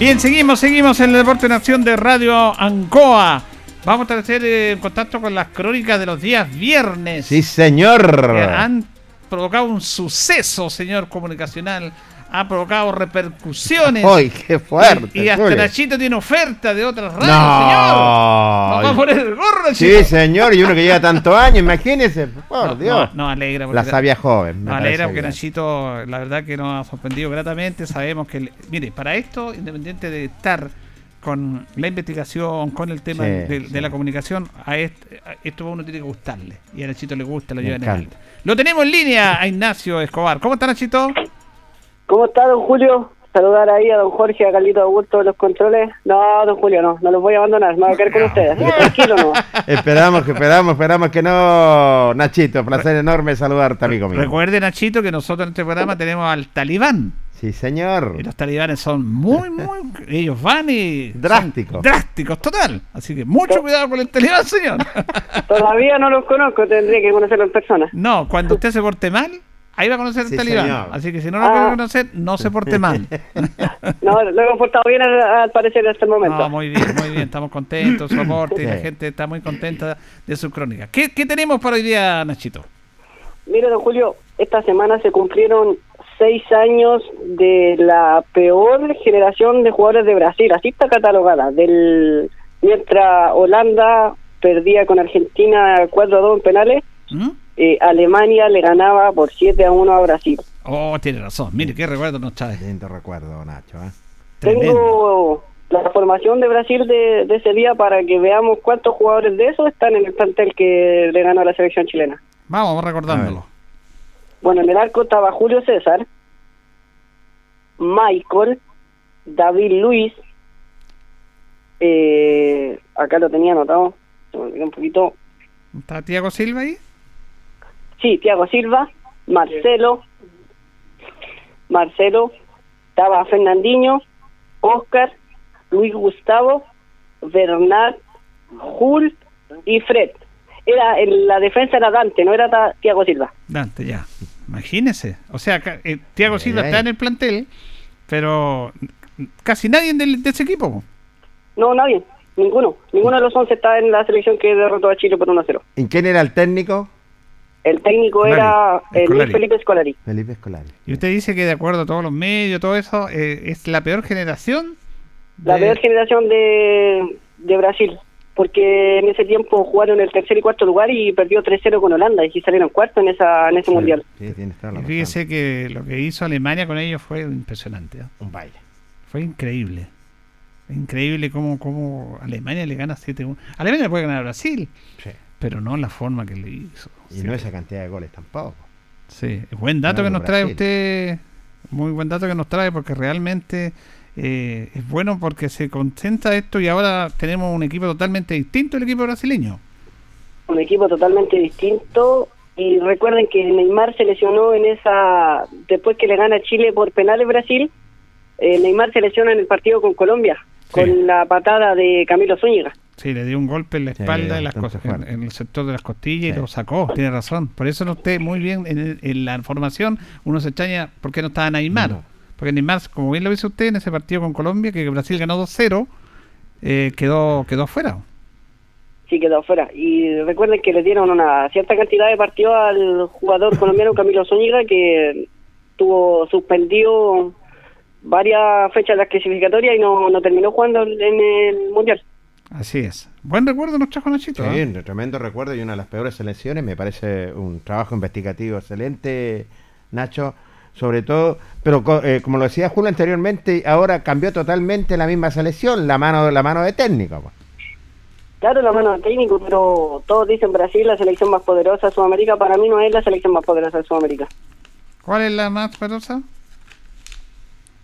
Bien, seguimos, seguimos en el Deporte en Acción de Radio Ancoa. Vamos a estar en contacto con las crónicas de los días viernes. Sí, señor. que han provocado un suceso, señor comunicacional. Ha provocado repercusiones. ¡Ay, qué fuerte! Y, y hasta. Nachito tiene oferta de otras radios, No. señor. Vamos a poner el gorro, Sí, Nachito. señor, y uno que lleva tantos años, imagínese, por No, Dios. no, no, alegra. porque La sabia joven. Nos alegra porque bien. Nachito, la verdad que nos ha sorprendido gratamente. Sabemos que, mire, para esto, independiente de estar con la investigación, con el tema Sí, de, de sí. la comunicación, a, este, a esto uno tiene que gustarle. Y a Nachito le gusta, lo Me lleva en el Lo tenemos en línea a Ignacio Escobar. ¿Cómo está Nachito? ¿Cómo está, don Julio? Saludar ahí a don Jorge, a Carlito Augusto de los controles. No, don Julio, no, no los voy a abandonar, me voy a quedar con ustedes. Tranquilo, no. Esperamos que esperamos, esperamos que no. Nachito, placer enorme saludarte, amigo mío. Recuerde, Nachito, que nosotros en este programa tenemos al talibán. Sí, señor. Y los talibanes son muy, muy. ellos van y. Drásticos. Drásticos, total. Así que mucho cuidado con el talibán, señor. Todavía no los conozco, tendría que conocerlo en persona. No, cuando usted se porte mal, ahí va a conocer Sí, el talibán. señor. Así que si no lo Ah. quiere conocer, no se porte mal. No, lo he comportado bien al, al parecer hasta el momento. No, muy bien, muy bien. Estamos contentos, su aporte, y la Sí. gente está muy contenta de su crónica. ¿Qué, qué tenemos para hoy día, Nachito? Mire, don Julio, esta semana se cumplieron seis años de la peor generación de jugadores de Brasil, así está catalogada, del mientras Holanda perdía con Argentina 4 a 2 en penales, ¿Mm? Eh, Alemania le ganaba por 7 a 1 a Brasil. Oh, tiene razón. Mire, qué recuerdo nos trae. Lindo recuerdo, Nacho. ¿eh? Tengo la formación de Brasil de, de ese día para que veamos cuántos jugadores de esos están en el plantel que le ganó a la selección chilena. Vamos, vamos recordándolo. Bueno, en el arco estaba Julio César, Michael, David Luis, eh, acá lo tenía anotado, se me olvidó un poquito, ¿Está Tiago Silva ahí? Sí, Thiago Silva, Marcelo, Marcelo, estaba Fernandinho, Oscar, Luis Gustavo, Bernard, Jul y Fred. era en la defensa era Dante, no era Thiago Silva. Dante, ya. Imagínese. O sea, eh, Thiago Silva Ay, está ay. en el plantel, pero casi nadie de ese equipo. No, nadie, ninguno. Ninguno de los 11 está en la selección que derrotó a Chile por 1-0. ¿Y quién era el técnico? El técnico era eh, Luis Scolari. Felipe Scolari. Felipe Escolari. Y usted dice que de acuerdo a todos los medios, todo eso, eh, es la peor generación. La peor generación de, de Brasil. Porque en ese tiempo jugaron el tercer y cuarto lugar y perdió 3-0 con Holanda y salieron cuarto en esa en ese mundial. Sí, Y fíjese que lo que hizo Alemania con ellos fue impresionante. ¿eh? Un baile. Fue increíble. Increíble cómo, cómo Alemania le gana 7-1. Alemania le puede ganar a Brasil, Sí. pero no la forma que le hizo. Y no esa cantidad de goles tampoco. Sí, buen dato No, que no, nos trae usted, muy buen dato que nos trae porque realmente eh, es bueno porque se concentra esto y ahora tenemos un equipo totalmente distinto el equipo brasileño. Un equipo totalmente distinto. Y recuerden que Neymar se lesionó en esa. Después que le gana Chile por penales Brasil, eh, Neymar se lesiona en el partido con Colombia, con la patada de Camilo Zúñiga. Sí, le dio un golpe en la Sí, espalda, en, las en, en el sector de las costillas Sí. y lo sacó, tiene razón. Por eso no usted muy bien en, en la formación, uno se extraña por qué no estaba Neymar. No. Porque Neymar, como bien lo dice usted en ese partido con Colombia, que Brasil ganó 2-0, eh, quedó, quedó afuera. Sí, quedó afuera. Y recuerden que le dieron una cierta cantidad de partidos al jugador colombiano Camilo Zúñiga, que tuvo suspendido varias fechas de las clasificatorias y no, no terminó jugando en el Mundial. Así es. Buen recuerdo nos trajo Nachito. Sí, ¿eh? un tremendo recuerdo y una de las peores selecciones. Me parece un trabajo investigativo excelente, Nacho. Sobre todo, pero eh, como lo decía Julio anteriormente, ahora cambió totalmente la misma selección, la mano, la mano de técnico. pues. Claro, la mano del técnico, pero todos dicen Brasil, la selección más poderosa de Sudamérica. Para mí no es la selección más poderosa de Sudamérica. ¿Cuál es la más poderosa?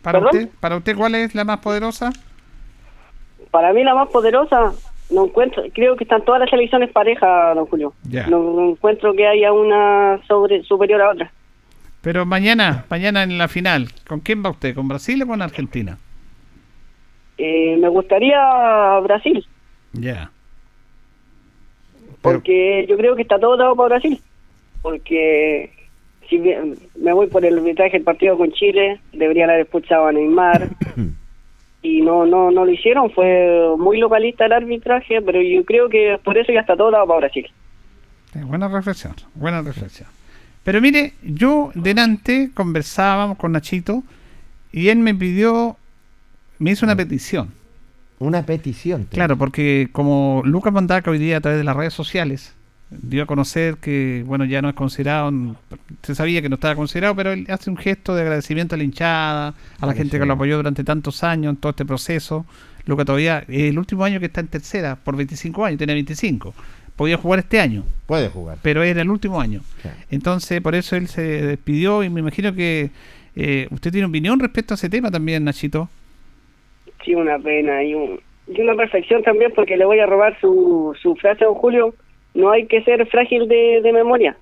Para ¿Perdón? usted, para usted, ¿cuál es la más poderosa? Para mí la más poderosa, no encuentro, creo que están todas las selecciones parejas, don Julio. No, no encuentro que haya una sobre superior a otra. Pero mañana, mañana en la final, ¿con quién va usted? ¿Con Brasil o con Argentina? Eh, me gustaría Brasil, Ya. porque yo creo que está todo dado para Brasil. Porque si bien me voy por el arbitraje del partido con Chile, deberían haber expulsado a Neymar. y no no no lo hicieron, fue muy localista el arbitraje, pero yo creo que por eso ya está todo dado para Brasil. Eh, Buena reflexión, buena reflexión. Pero mire, yo delante conversábamos con Nachito y él me pidió, me hizo una petición. Una petición. Claro, porque como Lucas Mandaca hoy día a través de las redes sociales dio a conocer que, bueno, ya no es considerado, se sabía que no estaba considerado, pero él hace un gesto de agradecimiento a la hinchada, a la Sí, gente sí. que lo apoyó durante tantos años en todo este proceso. Lucas todavía, es el último año que está en tercera, por 25 años, tiene 25. Podía jugar este año, Puede jugar. pero era el último año. Sí. Entonces, por eso él se despidió y me imagino que eh, usted tiene opinión respecto a ese tema también, Nachito. Sí, una pena y, un- y una reflexión también, porque le voy a robar su, su frase a don Julio. No hay que ser frágil de, de memoria,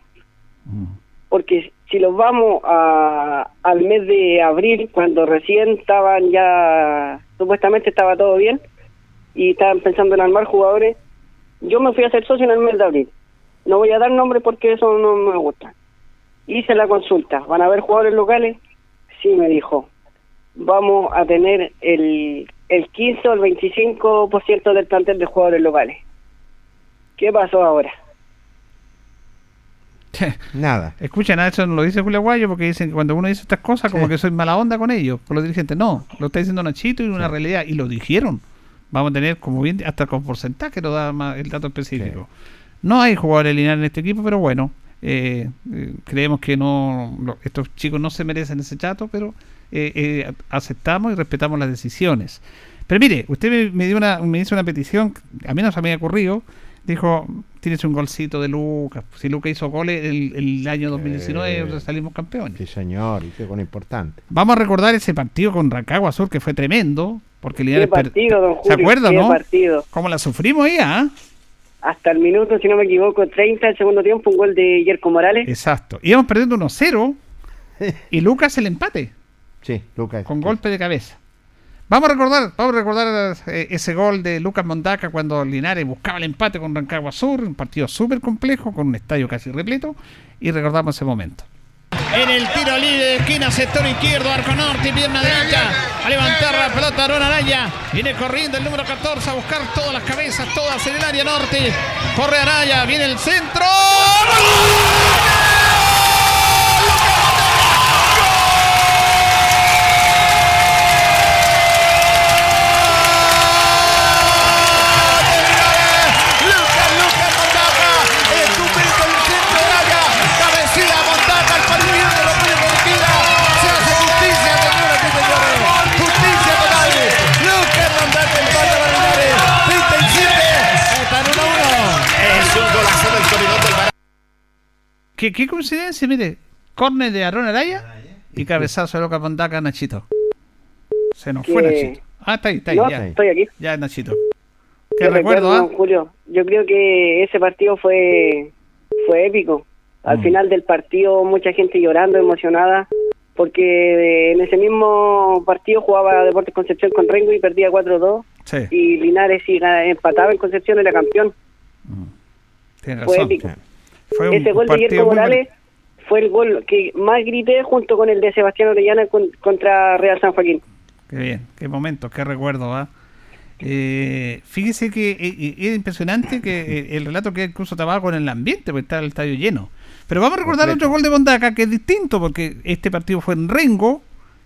porque si los vamos a, al mes de abril, cuando recién estaban ya, supuestamente estaba todo bien, y estaban pensando en armar jugadores, yo me fui a hacer socio en el mes de abril. No voy a dar nombre porque eso no me gusta. Hice la consulta, ¿van a haber jugadores locales? Sí, me dijo, vamos a tener el, el 15 o el 25% del plantel de jugadores locales. ¿Qué pasó ahora? Nada. Escuchen, a eso no lo dice Julio Aguayo porque dicen que cuando uno dice estas cosas, como que soy mala onda con ellos, con los dirigentes. No, lo está diciendo Nachito y una realidad. Y lo dijeron. Vamos a tener, como bien, hasta con porcentaje lo da más el dato específico. No hay jugadores lineales en este equipo, pero bueno, eh, eh, creemos que no lo- estos chicos no se merecen ese chato, pero eh, eh, aceptamos y respetamos las decisiones. Pero mire, usted me, me dio una, me hizo una petición, a mí no se me había ocurrido, dijo, tienes un golcito de Lucas, si Lucas hizo goles el, el año 2019 Sí. salimos campeones. Sí, señor, y qué con importante. Vamos a recordar ese partido con Rancagua Sur que fue tremendo, porque ¿Qué Linares per- partido, don ¿Se acuerda, ¿Qué no? partido? ¿Cómo la sufrimos ahí, ah? Hasta el minuto, si no me equivoco, 30 del segundo tiempo, un gol de Yerko Morales. Exacto. Íbamos perdiendo 1-0 y Lucas el empate Sí, Lucas. con golpe de cabeza. Vamos a recordar, vamos a recordar eh, ese gol de Lucas Mondaca cuando Linares buscaba el empate con Rancagua Sur, un partido súper complejo, con un estadio casi repleto, y recordamos ese momento. En el tiro libre de esquina, sector izquierdo, arco norte pierna derecha. A levantar la pelota Aaron Araya. Viene corriendo el número 14 a buscar todas las cabezas, todas en el área norte. Corre Araya, viene el centro. Lucas, ¿Qué, qué coincidencia, mire. Córner de Aaron Araya y cabezazo de Lucas Mondaca a Nachito. Se nos fue Nachito. Ah, está ahí, está ahí. No, ya. estoy aquí. Ya, Nachito. Qué Qué recuerdo, ¿ah? Julio. Yo creo que ese partido fue fue épico. Al Mm. final del partido mucha gente llorando, emocionada, porque en ese mismo partido jugaba Deportes Concepción con Rengo y perdía 4-2 Sí, y Linares si empataba en Concepción era campeón. tiene Fue razón. épico. Fue Ese gol de Guillermo muy Morales fue el gol que más grité junto con el de Sebastián Orellana con- contra Real San Joaquín. Qué bien, qué momento, qué recuerdo, ¿ah? Eh, fíjese que eh, eh, es impresionante que eh, el relato que incluso estaba con el ambiente, porque estaba el estadio lleno. Pero vamos a recordar Completo. otro gol de Bondaca que es distinto, porque este partido fue en Rengo,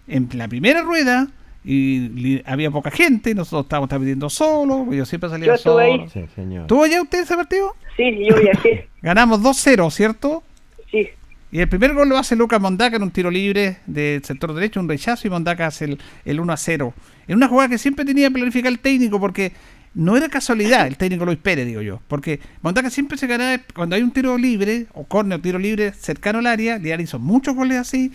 en la primera rueda, y li- había poca gente, nosotros estábamos transmitiendo solo, yo siempre salía Yo estuve solo. ahí. Sí, señor. ¿Tuvo ya usted ese partido? Sí, yo viajé. Ganamos 2-0, ¿cierto? Sí. Y el primer gol lo hace Lucas Mondaca en un tiro libre del sector derecho, un rechazo, y Mondaca hace el, el 1 a 0. En una jugada que siempre tenía que planificar el técnico, porque no era casualidad el técnico Luis Pérez, digo yo. Porque Mondaca siempre se gana cuando hay un tiro libre, o córner o tiro libre cercano al área, Liar hizo muchos goles así.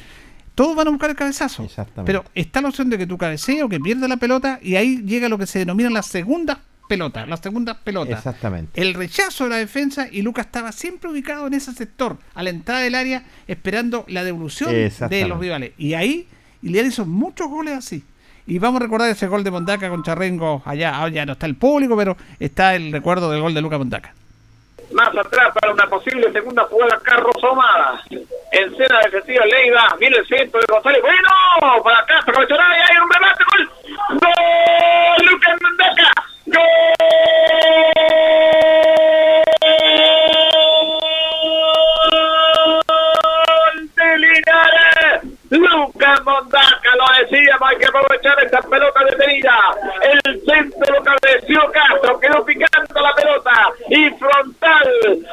Todos van a buscar el cabezazo. Exactamente. Pero está la opción de que tú cabecees o que pierdas la pelota, y ahí llega lo que se denomina la segunda pelota. La segunda pelota Exactamente. el rechazo de la defensa y Lucas estaba siempre ubicado en ese sector, a la entrada del área, esperando la devolución de los rivales. Y ahí Iliar hizo muchos goles así. Y vamos a recordar ese gol de Mondaca con Charrengo allá. Ahora ya no está el público, pero está el recuerdo del gol de Lucas Mondaca. Más atrás para una posible segunda jugada, Carlos Omada. En cena defensiva, Leiva. Viene el centro de González. Bueno, para acá, para Cabezonada. Y hay un remate. Gol. Gol. Lucas Mendaca. Gol Lucas Mondaca, lo decíamos, hay que aprovechar esta pelota detenida. El centro lo cabeció Castro, quedó picando la pelota y frontal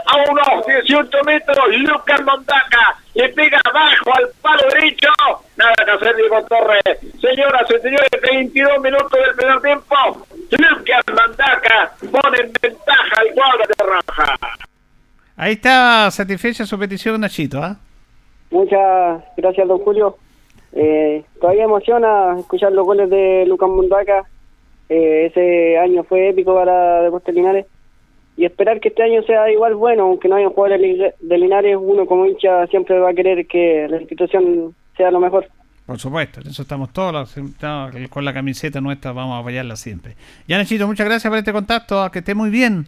a unos 18 metros. Lucas Mondaca le pega abajo al palo derecho. Nada que hacer, Diego Torres. Señoras y señores, 22 minutos del primer tiempo. Lucas Mondaca pone en ventaja al cuadro de Raja. Ahí está satisfecha su petición, Nachito. ¿ah? Muchas gracias, don Julio. Eh, todavía emociona escuchar los goles de Lucas Mundaca. Eh, ese año fue épico para Deportes Linares. Y esperar que este año sea igual bueno, aunque no haya jugadores de Linares, uno como hincha siempre va a querer que la institución sea lo mejor. Por supuesto, en eso estamos todos, con la camiseta nuestra, vamos a apoyarla siempre. Ya, Nachito, muchas gracias por este contacto, que esté muy bien.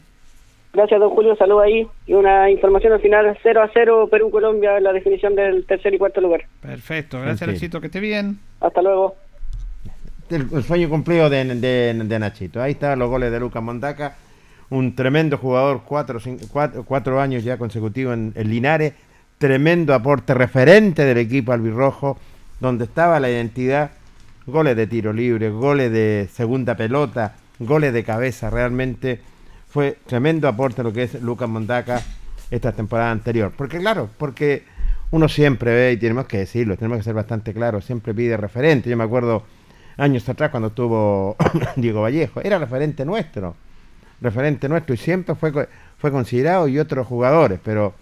Gracias, don Julio. Salud ahí. Y una información al final: 0 a 0 Perú-Colombia en la definición del tercer y cuarto lugar. Perfecto, gracias. Nachito, que esté bien. Hasta luego. El, el sueño cumplido de, de- de Nachito. Ahí están los goles de Lucas Mondaca. Un tremendo jugador, cuatro, cinco- cuatro, cuatro años ya consecutivos en, en Linares. Tremendo aporte referente del equipo albirrojo, donde estaba la identidad. Goles de tiro libre, goles de segunda pelota, goles de cabeza. Realmente fue tremendo aporte lo que es Lucas Mondaca esta temporada anterior. Porque claro, porque uno siempre ve, y tenemos que decirlo, tenemos que ser bastante claros, siempre pide referente. Yo me acuerdo años atrás cuando estuvo Diego Vallejo, era referente nuestro, referente nuestro y siempre fue, fue considerado y otros jugadores, pero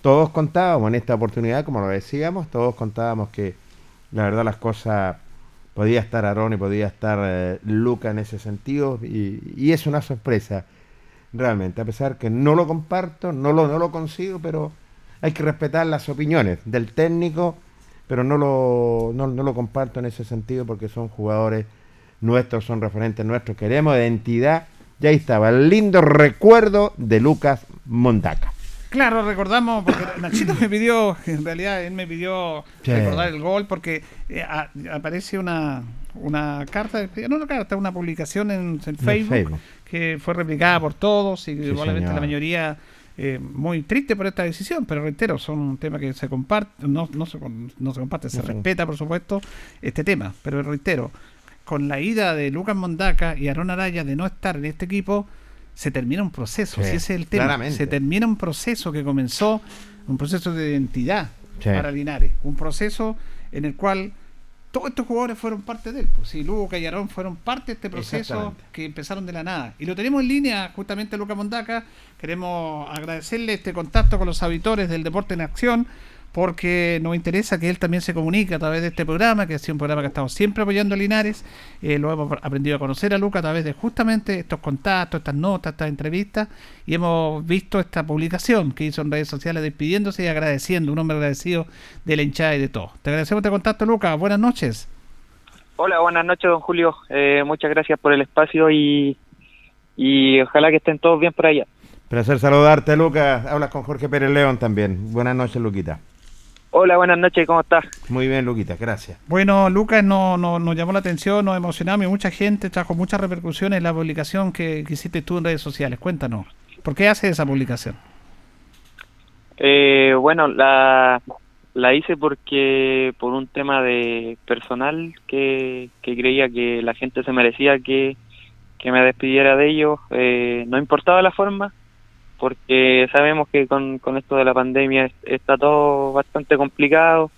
todos contábamos en esta oportunidad, como lo decíamos, todos contábamos que la verdad las cosas podía estar Aarón y podía estar eh, Luca en ese sentido y es una sorpresa realmente, a pesar que no lo comparto, no lo, no lo consigo, pero hay que respetar las opiniones del técnico, pero no lo, no, no lo comparto en ese sentido porque son jugadores nuestros son referentes nuestros, queremos identidad. Y ahí estaba el lindo recuerdo de Lucas Mondaca. Claro, recordamos, porque Nachito me pidió, en realidad él me pidió Sí. recordar el gol, porque eh, a- aparece una, una carta, no una carta, una publicación en, en Facebook, Facebook. Que fue replicada por todos y probablemente señor. la mayoría eh, muy triste por esta decisión, pero reitero, son un tema que se comparte, no, no, se, no se comparte, se respeta por supuesto este tema, pero reitero, con la ida de Lucas Mondaca y Aaron Araya de no estar en este equipo, se termina un proceso, Sí, si ese es el tema, claramente. se termina un proceso que comenzó, un proceso de identidad Sí. para Linares, un proceso en el cual todos estos jugadores fueron parte de él. Pues sí, Lugo y Aarón fueron parte de este proceso que empezaron de la nada. Y lo tenemos en línea justamente Luca Mondaca. Queremos agradecerle este contacto con los auditores del Deporte en Acción porque nos interesa que él también se comunique a través de este programa, que ha sido un programa que estamos siempre apoyando a Linares. Eh, lo hemos aprendido a conocer a Luca a través de justamente estos contactos, estas notas, estas entrevistas, y hemos visto esta publicación que hizo en redes sociales despidiéndose y agradeciendo, un hombre agradecido de la hinchada y de todo. Te agradecemos este contacto, Luca. Buenas noches. Hola, buenas noches, don Julio. Eh, muchas gracias por el espacio y, y ojalá que estén todos bien por allá. Placer saludarte, Lucas. Hablas con Jorge Pérez León también. Buenas noches, Luquita. Hola, buenas noches, ¿cómo estás? Muy bien, Luquita, gracias. Bueno, Lucas no, no- nos llamó la atención, nos emocionamos y mucha gente trajo muchas repercusiones en la publicación que, que hiciste tú en redes sociales. Cuéntanos, ¿por qué haces esa publicación? Eh, bueno, la, la hice porque por un tema de personal que, que creía que la gente se merecía que, que me despidiera de ellos, eh, no importaba la forma, porque sabemos que con, con esto de la pandemia es- está todo bastante complicado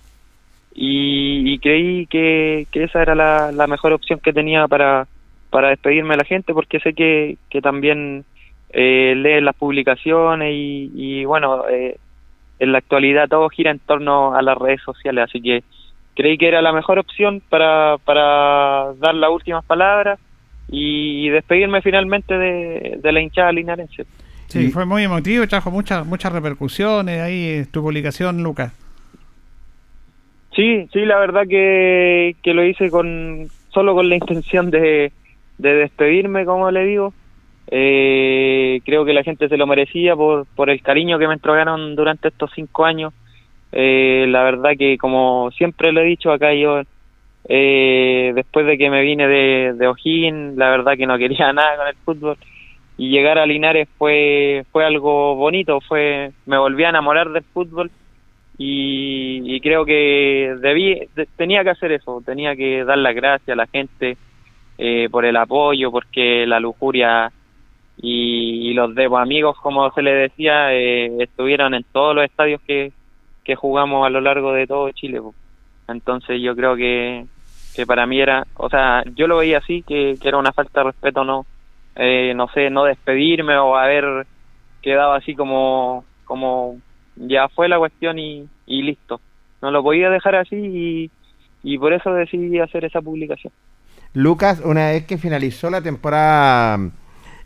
y, y creí que, que esa era la, la mejor opción que tenía para, para despedirme de la gente, porque sé que, que también eh, leen las publicaciones y, y bueno, eh, en la actualidad todo gira en torno a las redes sociales, así que creí que era la mejor opción para, para dar las últimas palabras y despedirme finalmente de, de la hinchada linarense. Sí, fue muy emotivo y trajo muchas muchas repercusiones ahí eh, tu publicación, Lucas. Sí, sí, la verdad que, que lo hice con solo con la intención de, de despedirme, como le digo. Eh, creo que la gente se lo merecía por, por el cariño que me entregaron durante estos cinco años. Eh, la verdad que, como siempre lo he dicho acá, yo eh, después de que me vine de, de O'Higgins, la verdad que no quería nada con el fútbol y llegar a Linares fue fue algo bonito, fue me volví a enamorar del fútbol y, y creo que debí de- tenía que hacer eso, tenía que dar las gracias a la gente eh, por el apoyo, porque la lujuria y, y los debo amigos, como se le decía, eh, estuvieron en todos los estadios que, que jugamos a lo largo de todo Chile. Entonces yo creo que, que para mí era, o sea, yo lo veía así, que, que era una falta de respeto, no, eh, no sé, no despedirme o haber quedado así como, como ya fue la cuestión y, y listo. No lo podía dejar así y, y por eso decidí hacer esa publicación. Lucas, una vez que finalizó la temporada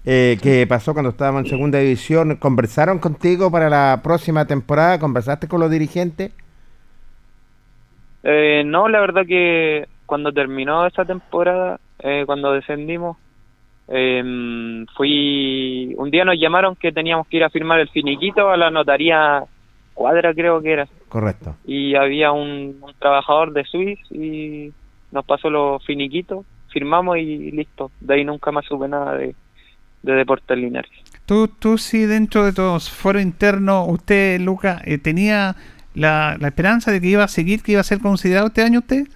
eh, que pasó cuando estábamos en segunda división, ¿conversaron contigo para la próxima temporada? ¿Conversaste con los dirigentes? Eh, no, la verdad que cuando terminó esa temporada, eh, cuando descendimos, eh, fui un día nos llamaron que teníamos que ir a firmar el finiquito a la notaría cuadra creo que era Correcto. y había un, un trabajador de Swiss y nos pasó los finiquitos firmamos y listo de ahí nunca más supe nada de, de Deportes Linares Tú, tú sí, dentro de tu foro interno, usted, Lucas, eh, tenía la, la esperanza de que iba a seguir, que iba a ser considerado este año usted.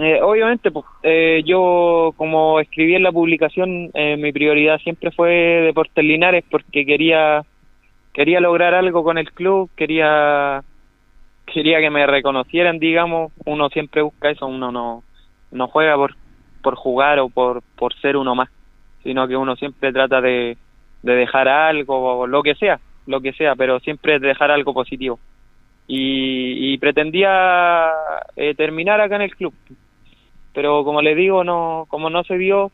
Eh, obviamente, pues, eh, yo como escribí en la publicación, eh, mi prioridad siempre fue Deportes Linares porque quería quería lograr algo con el club, quería quería que me reconocieran, digamos, uno siempre busca eso, uno no no juega por por jugar o por por ser uno más, sino que uno siempre trata de de dejar algo o lo que sea, lo que sea, pero siempre dejar algo positivo. Y, y pretendía eh, terminar acá en el club pero como les digo no como no se dio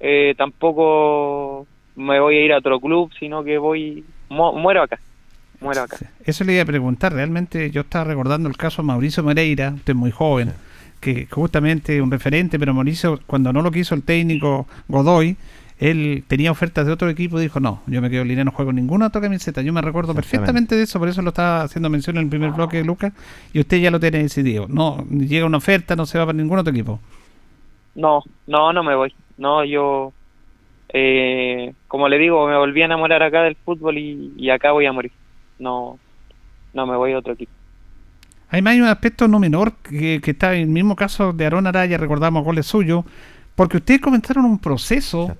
eh, tampoco me voy a ir a otro club sino que voy mu- muero acá muero acá Eso le iba a preguntar. Realmente yo estaba recordando el caso de Mauricio Moreira, usted es muy joven, que justamente un referente, pero Mauricio, cuando no lo quiso el técnico Godoy, él tenía ofertas de otro equipo y dijo, no, yo me quedo en línea, no juego ninguna otra camiseta. Yo me recuerdo perfectamente de eso, por eso lo estaba haciendo mención en el primer bloque, Lucas, y usted ya lo tiene decidido. No, llega una oferta, no se va para ningún otro equipo. No, no, no me voy. No, yo, eh, como le digo, me volví a enamorar acá del fútbol y, y acá voy a morir. No, no me voy a otro equipo. Además hay un aspecto no menor que, que está en el mismo caso de Aaron Araya, recordamos goles suyos, porque ustedes comenzaron un proceso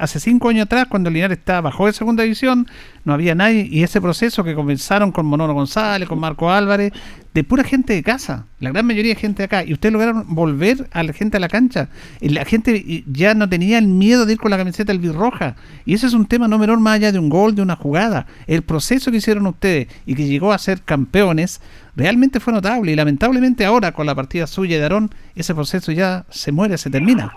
hace cinco años atrás, cuando Linares estaba bajo de segunda división, no había nadie, y ese proceso que comenzaron con Monono González, con Marco Álvarez, de pura gente de casa, la gran mayoría de gente de acá, y ustedes lograron volver a la gente a la cancha, y la gente ya no tenía el miedo de ir con la camiseta albirroja, y ese es un tema no menor más allá de un gol, de una jugada, el proceso que hicieron ustedes y que llegó a ser campeones, realmente fue notable, y lamentablemente ahora con la partida suya de Aarón, ese proceso ya se muere, se termina.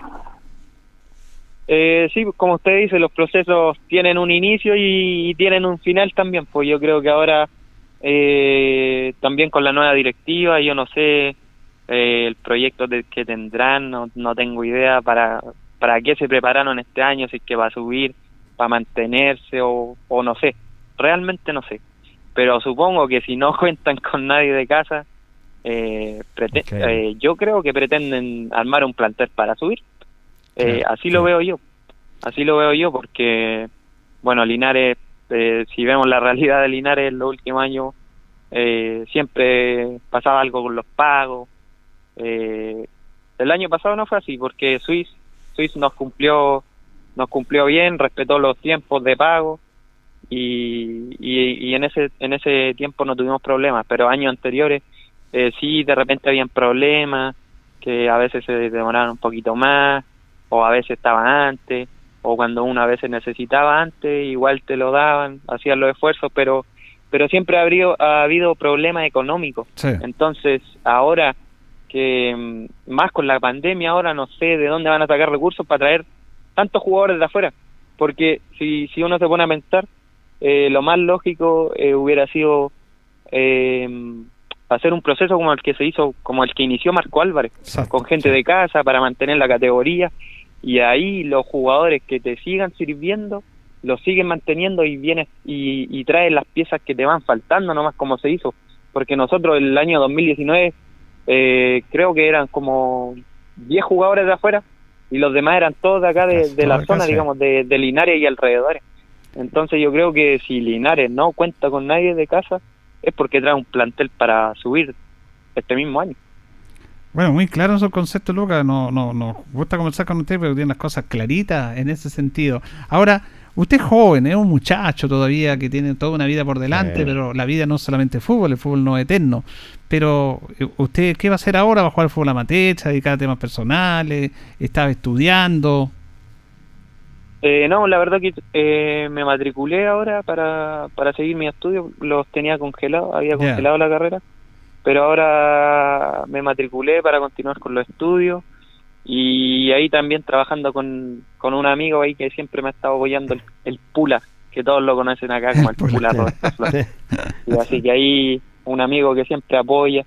Eh, sí, como usted dice, los procesos tienen un inicio y tienen un final también. Pues yo creo que ahora eh, también con la nueva directiva, yo no sé eh, el proyecto de- que tendrán, no, no tengo idea para para qué se prepararon este año, si es que va a subir, para mantenerse o, o no sé. Realmente no sé. Pero supongo que si no cuentan con nadie de casa, eh, eh, yo creo que pretenden armar un plantel para subir. Eh, así lo veo yo. Así lo veo yo porque, bueno, Linares, eh, si vemos la realidad de Linares en los últimos años, eh, siempre pasaba algo con los pagos. Eh, el año pasado no fue así porque Swiss, Swiss nos cumplió nos cumplió bien, respetó los tiempos de pago y, y, en ese en ese tiempo no tuvimos problemas, pero años anteriores eh, sí de repente habían problemas que a veces se demoraron un poquito más o a veces estaba antes o cuando uno a veces necesitaba antes igual te lo daban, hacían los esfuerzos, pero pero siempre ha habido, ha habido problemas económicos. Sí. Entonces, ahora que mm, más con la pandemia, ahora no sé de dónde van a sacar recursos para traer tantos jugadores de afuera. Porque si, si uno se pone a pensar, eh, lo más lógico eh, hubiera sido eh, hacer un proceso como el que se hizo, como el que inició Marco Álvarez, con gente de casa para mantener la categoría. Y ahí los jugadores que te sigan sirviendo los siguen manteniendo y vienes y, y traen las piezas que te van faltando nomás como se hizo. Porque nosotros el año 2019 eh, creo que eran como 10 jugadores de afuera y los demás eran todos de acá de, de la zona digamos de, de Linares y alrededores. Entonces yo creo que si Linares no cuenta con nadie de casa es porque trae un plantel para subir este mismo año Bueno, muy claro esos conceptos, Lucas. No, no, nos gusta conversar con usted, pero tiene las cosas claritas en ese sentido. Ahora, usted es joven, es un muchacho todavía que tiene toda una vida por delante, Sí. pero la vida no es solamente fútbol, el fútbol no es eterno. Pero, eh, ¿usted qué va a hacer ahora? ¿Va a jugar fútbol amateur? ¿Se va a temas personales? ¿Estaba estudiando? Eh, no, la verdad que eh, me matriculé ahora para, para seguir mis estudios, los tenía congelados, había congelado la carrera, pero ahora me matriculé para continuar con los estudios y ahí también trabajando con, con un amigo ahí que siempre me ha estado apoyando, el, el Pula, que todos lo conocen acá como el Pula Roberto Flores. Y así que ahí un amigo que siempre apoya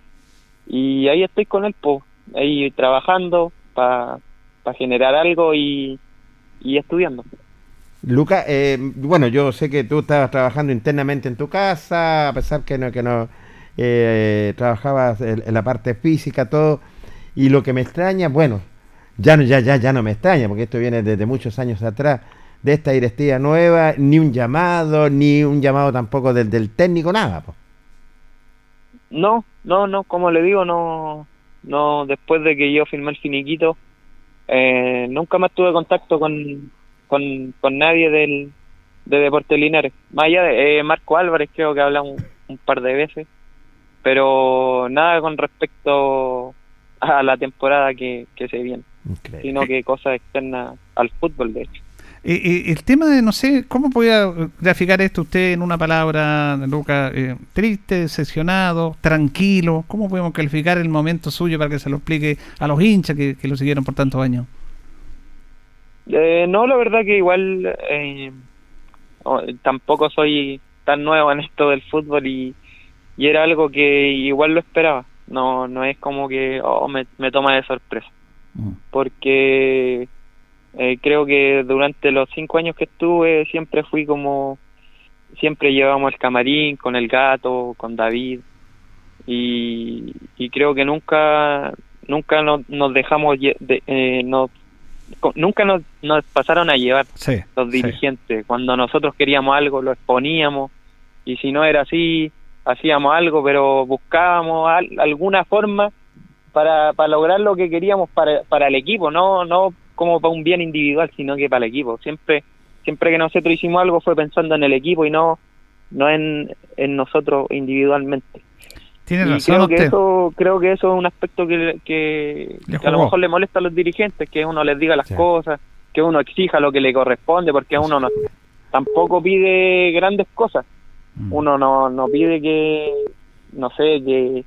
y ahí estoy con él, pues, ahí trabajando para generar algo y, y estudiando. Luca, eh, bueno, yo sé que tú estabas trabajando internamente en tu casa, a pesar que no, que no eh, trabajabas en, la parte física, todo. Y lo que me extraña, bueno, ya no, ya, ya, ya no me extraña, porque esto viene desde muchos años atrás, de esta directiva nueva, ni un llamado, ni un llamado tampoco del, técnico, nada. po. No, no, no, como le digo, no, no, después de que yo firmé el finiquito, eh, nunca más tuve contacto con, con, nadie del, de Deportes Linares. Más allá de eh, Marco Álvarez, creo que hablamos un, un par de veces, pero nada con respecto a la temporada que, que se viene, sino que cosas externas al fútbol, de hecho. Eh, eh, el tema de, no sé, ¿cómo podía graficar esto usted en una palabra, Lucas? Eh, triste, decepcionado, tranquilo. ¿Cómo podemos calificar el momento suyo para que se lo explique a los hinchas que, que lo siguieron por tantos años? Eh, no, la verdad que igual eh, oh, tampoco soy tan nuevo en esto del fútbol y, y era algo que igual lo esperaba. No, no es como que oh, me, me toma de sorpresa. Mm. Porque eh, creo que durante los cinco años que estuve siempre fui como, siempre llevamos el camarín con el gato, con David. Y, y creo que nunca, nunca nos, nos dejamos, de, eh, nos- nunca nos, nos pasaron a llevar Sí, los dirigentes. Cuando nosotros queríamos algo, lo exponíamos, y si no era así, hacíamos algo, pero buscábamos al- alguna forma para, para lograr lo que queríamos para, para el equipo, no, no como para un bien individual, sino que para el equipo. Siempre, siempre que nosotros hicimos algo fue pensando en el equipo y no, no en, en nosotros individualmente. Tiene Y razón creo que usted. eso creo que eso es un aspecto que, que, que a lo mejor le molesta a los dirigentes que uno les diga las cosas que uno exija lo que le corresponde porque uno no tampoco pide grandes cosas. Uno no no pide que no sé que,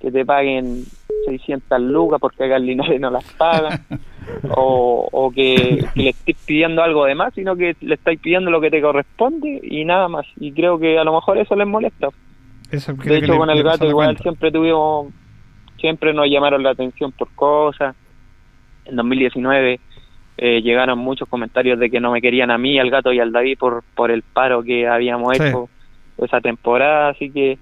que te paguen 600 lucas porque acá en Linares no las pagan o, o que, que le estés pidiendo algo de más sino que le estáis pidiendo lo que te corresponde y nada más y creo que a lo mejor eso les molesta Eso de hecho, con el gato igual cuenta. siempre tuvimos, siempre nos llamaron la atención por cosas. En 2019 eh, llegaron muchos comentarios de que no me querían a mí, al gato y al David por, por el paro que habíamos Sí. hecho esa temporada. Así que,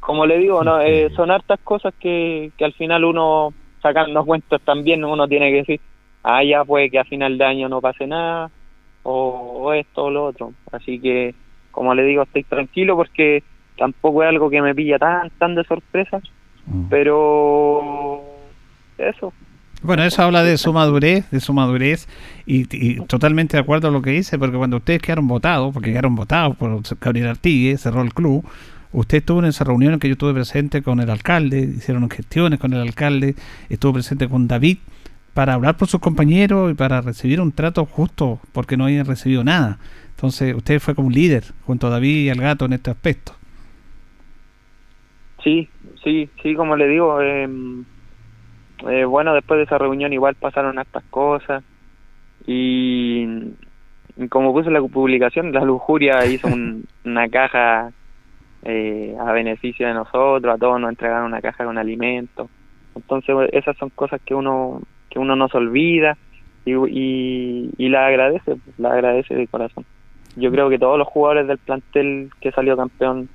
como le digo, no Eh, son hartas cosas que, que al final uno, sacando cuentas también, uno tiene que decir, ah, ya puede que a final de año no pase nada, o, o esto o lo otro. Así que, como le digo, estoy tranquilo porque tampoco es algo que me pilla tan, tan de sorpresa, pero eso. Bueno, eso habla de su madurez, de su madurez, y, totalmente de acuerdo a lo que dice, porque cuando ustedes quedaron votados, porque quedaron votados por Gabriel Artigue, cerró el club, usted estuvo en esa reunión en que yo estuve presente con el alcalde, hicieron gestiones con el alcalde, estuvo presente con David, para hablar por sus compañeros y para recibir un trato justo, porque no habían recibido nada. Entonces, usted fue como un líder, junto a David y al gato en este aspecto. Sí, sí, sí, como le digo, eh, eh, bueno, después de esa reunión igual pasaron estas cosas y, y como puse en la publicación, la lujuria hizo un- una caja eh, a beneficio de nosotros, a todos nos entregaron una caja con alimentos, entonces esas son cosas que uno que uno no se olvida y, y, y la agradece, la agradece de corazón. Yo creo que todos los jugadores del plantel que salió campeón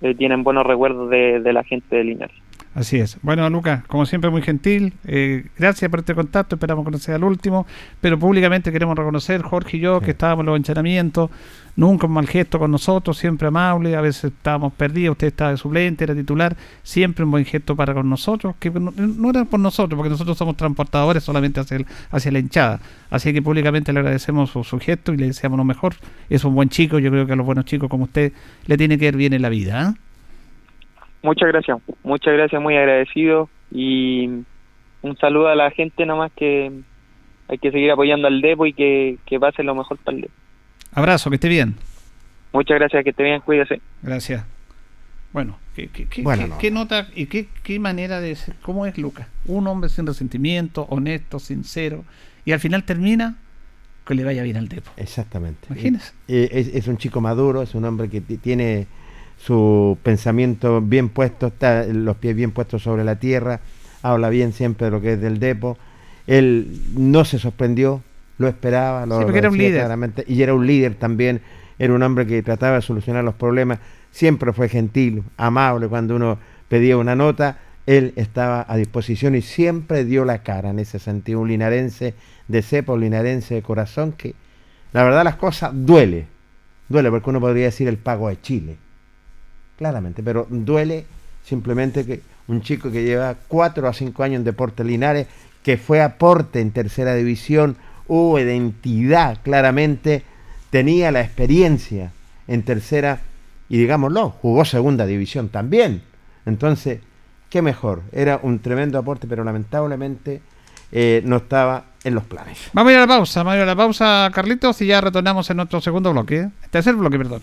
eh, tienen buenos recuerdos de, de la gente de Linares. Así es. Bueno, Lucas, como siempre, muy gentil. Eh, gracias por este contacto. Esperamos que no sea el último. Pero públicamente queremos reconocer, Jorge y yo, que estábamos en los entrenamientos. Nunca un mal gesto con nosotros, siempre amable. A veces estábamos perdidos. Usted estaba de suplente, era titular. Siempre un buen gesto para con nosotros. Que no, no era por nosotros, porque nosotros somos transportadores solamente hacia, el- hacia la hinchada. Así que públicamente le agradecemos su, su gesto y le deseamos lo mejor. Es un buen chico. Yo creo que a los buenos chicos como usted le tiene que ir bien en la vida. ¿ah? Muchas gracias, muchas gracias, muy agradecido y un saludo a la gente nomás que hay que seguir apoyando al Depo y que, que pase lo mejor para el Depo. Abrazo, que esté bien. Muchas gracias, que esté bien, cuídese. Gracias. Bueno, ¿qué, qué, qué- Bueno, qué- no. qué nota y qué, qué manera de ser? ¿Cómo es Lucas? Un hombre sin resentimiento, honesto, sincero, y al final termina que le vaya bien al Depo. Exactamente. Imagínese. Eh, Es, es un chico maduro, es un hombre que ti- tiene su pensamiento bien puesto, está los pies bien puestos sobre la tierra, habla bien siempre de lo que es del depo. Él no se sorprendió, lo esperaba, lo, Sí, porque era un líder. claramente, y era un líder también, era un hombre que trataba de solucionar los problemas, siempre fue gentil, amable cuando uno pedía una nota, él estaba a disposición y siempre dio la cara en ese sentido, un linarense de cepa, un linarense de corazón que la verdad las cosas duele, duele porque uno podría decir el pago de Chile, claramente, pero duele simplemente que un chico que lleva cuatro a cinco años en Deportes Linares, que fue aporte en tercera división, hubo identidad claramente, tenía la experiencia en tercera y digámoslo, jugó segunda división también. Entonces, qué mejor, era un tremendo aporte, pero lamentablemente eh, no estaba en los planes. Vamos a ir a la pausa, vamos a ir a la pausa, Carlitos, y ya retornamos en nuestro segundo bloque. ¿eh? Tercer bloque, perdón.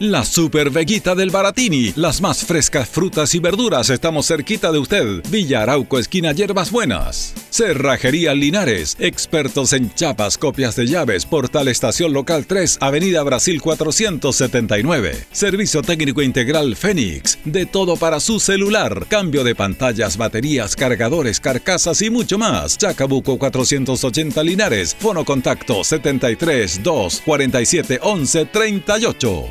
La Super Veguita del Baratini, las más frescas frutas y verduras, estamos cerquita de usted. Villa Arauco, esquina Hierbas Buenas. Cerrajería Linares, expertos en chapas, copias de llaves, Portal Estación Local 3, Avenida Brasil 479. Servicio técnico integral Fénix, de todo para su celular, cambio de pantallas, baterías, cargadores, carcasas y mucho más. Chacabuco 480 Linares, fono contacto 73 2 47 11 38.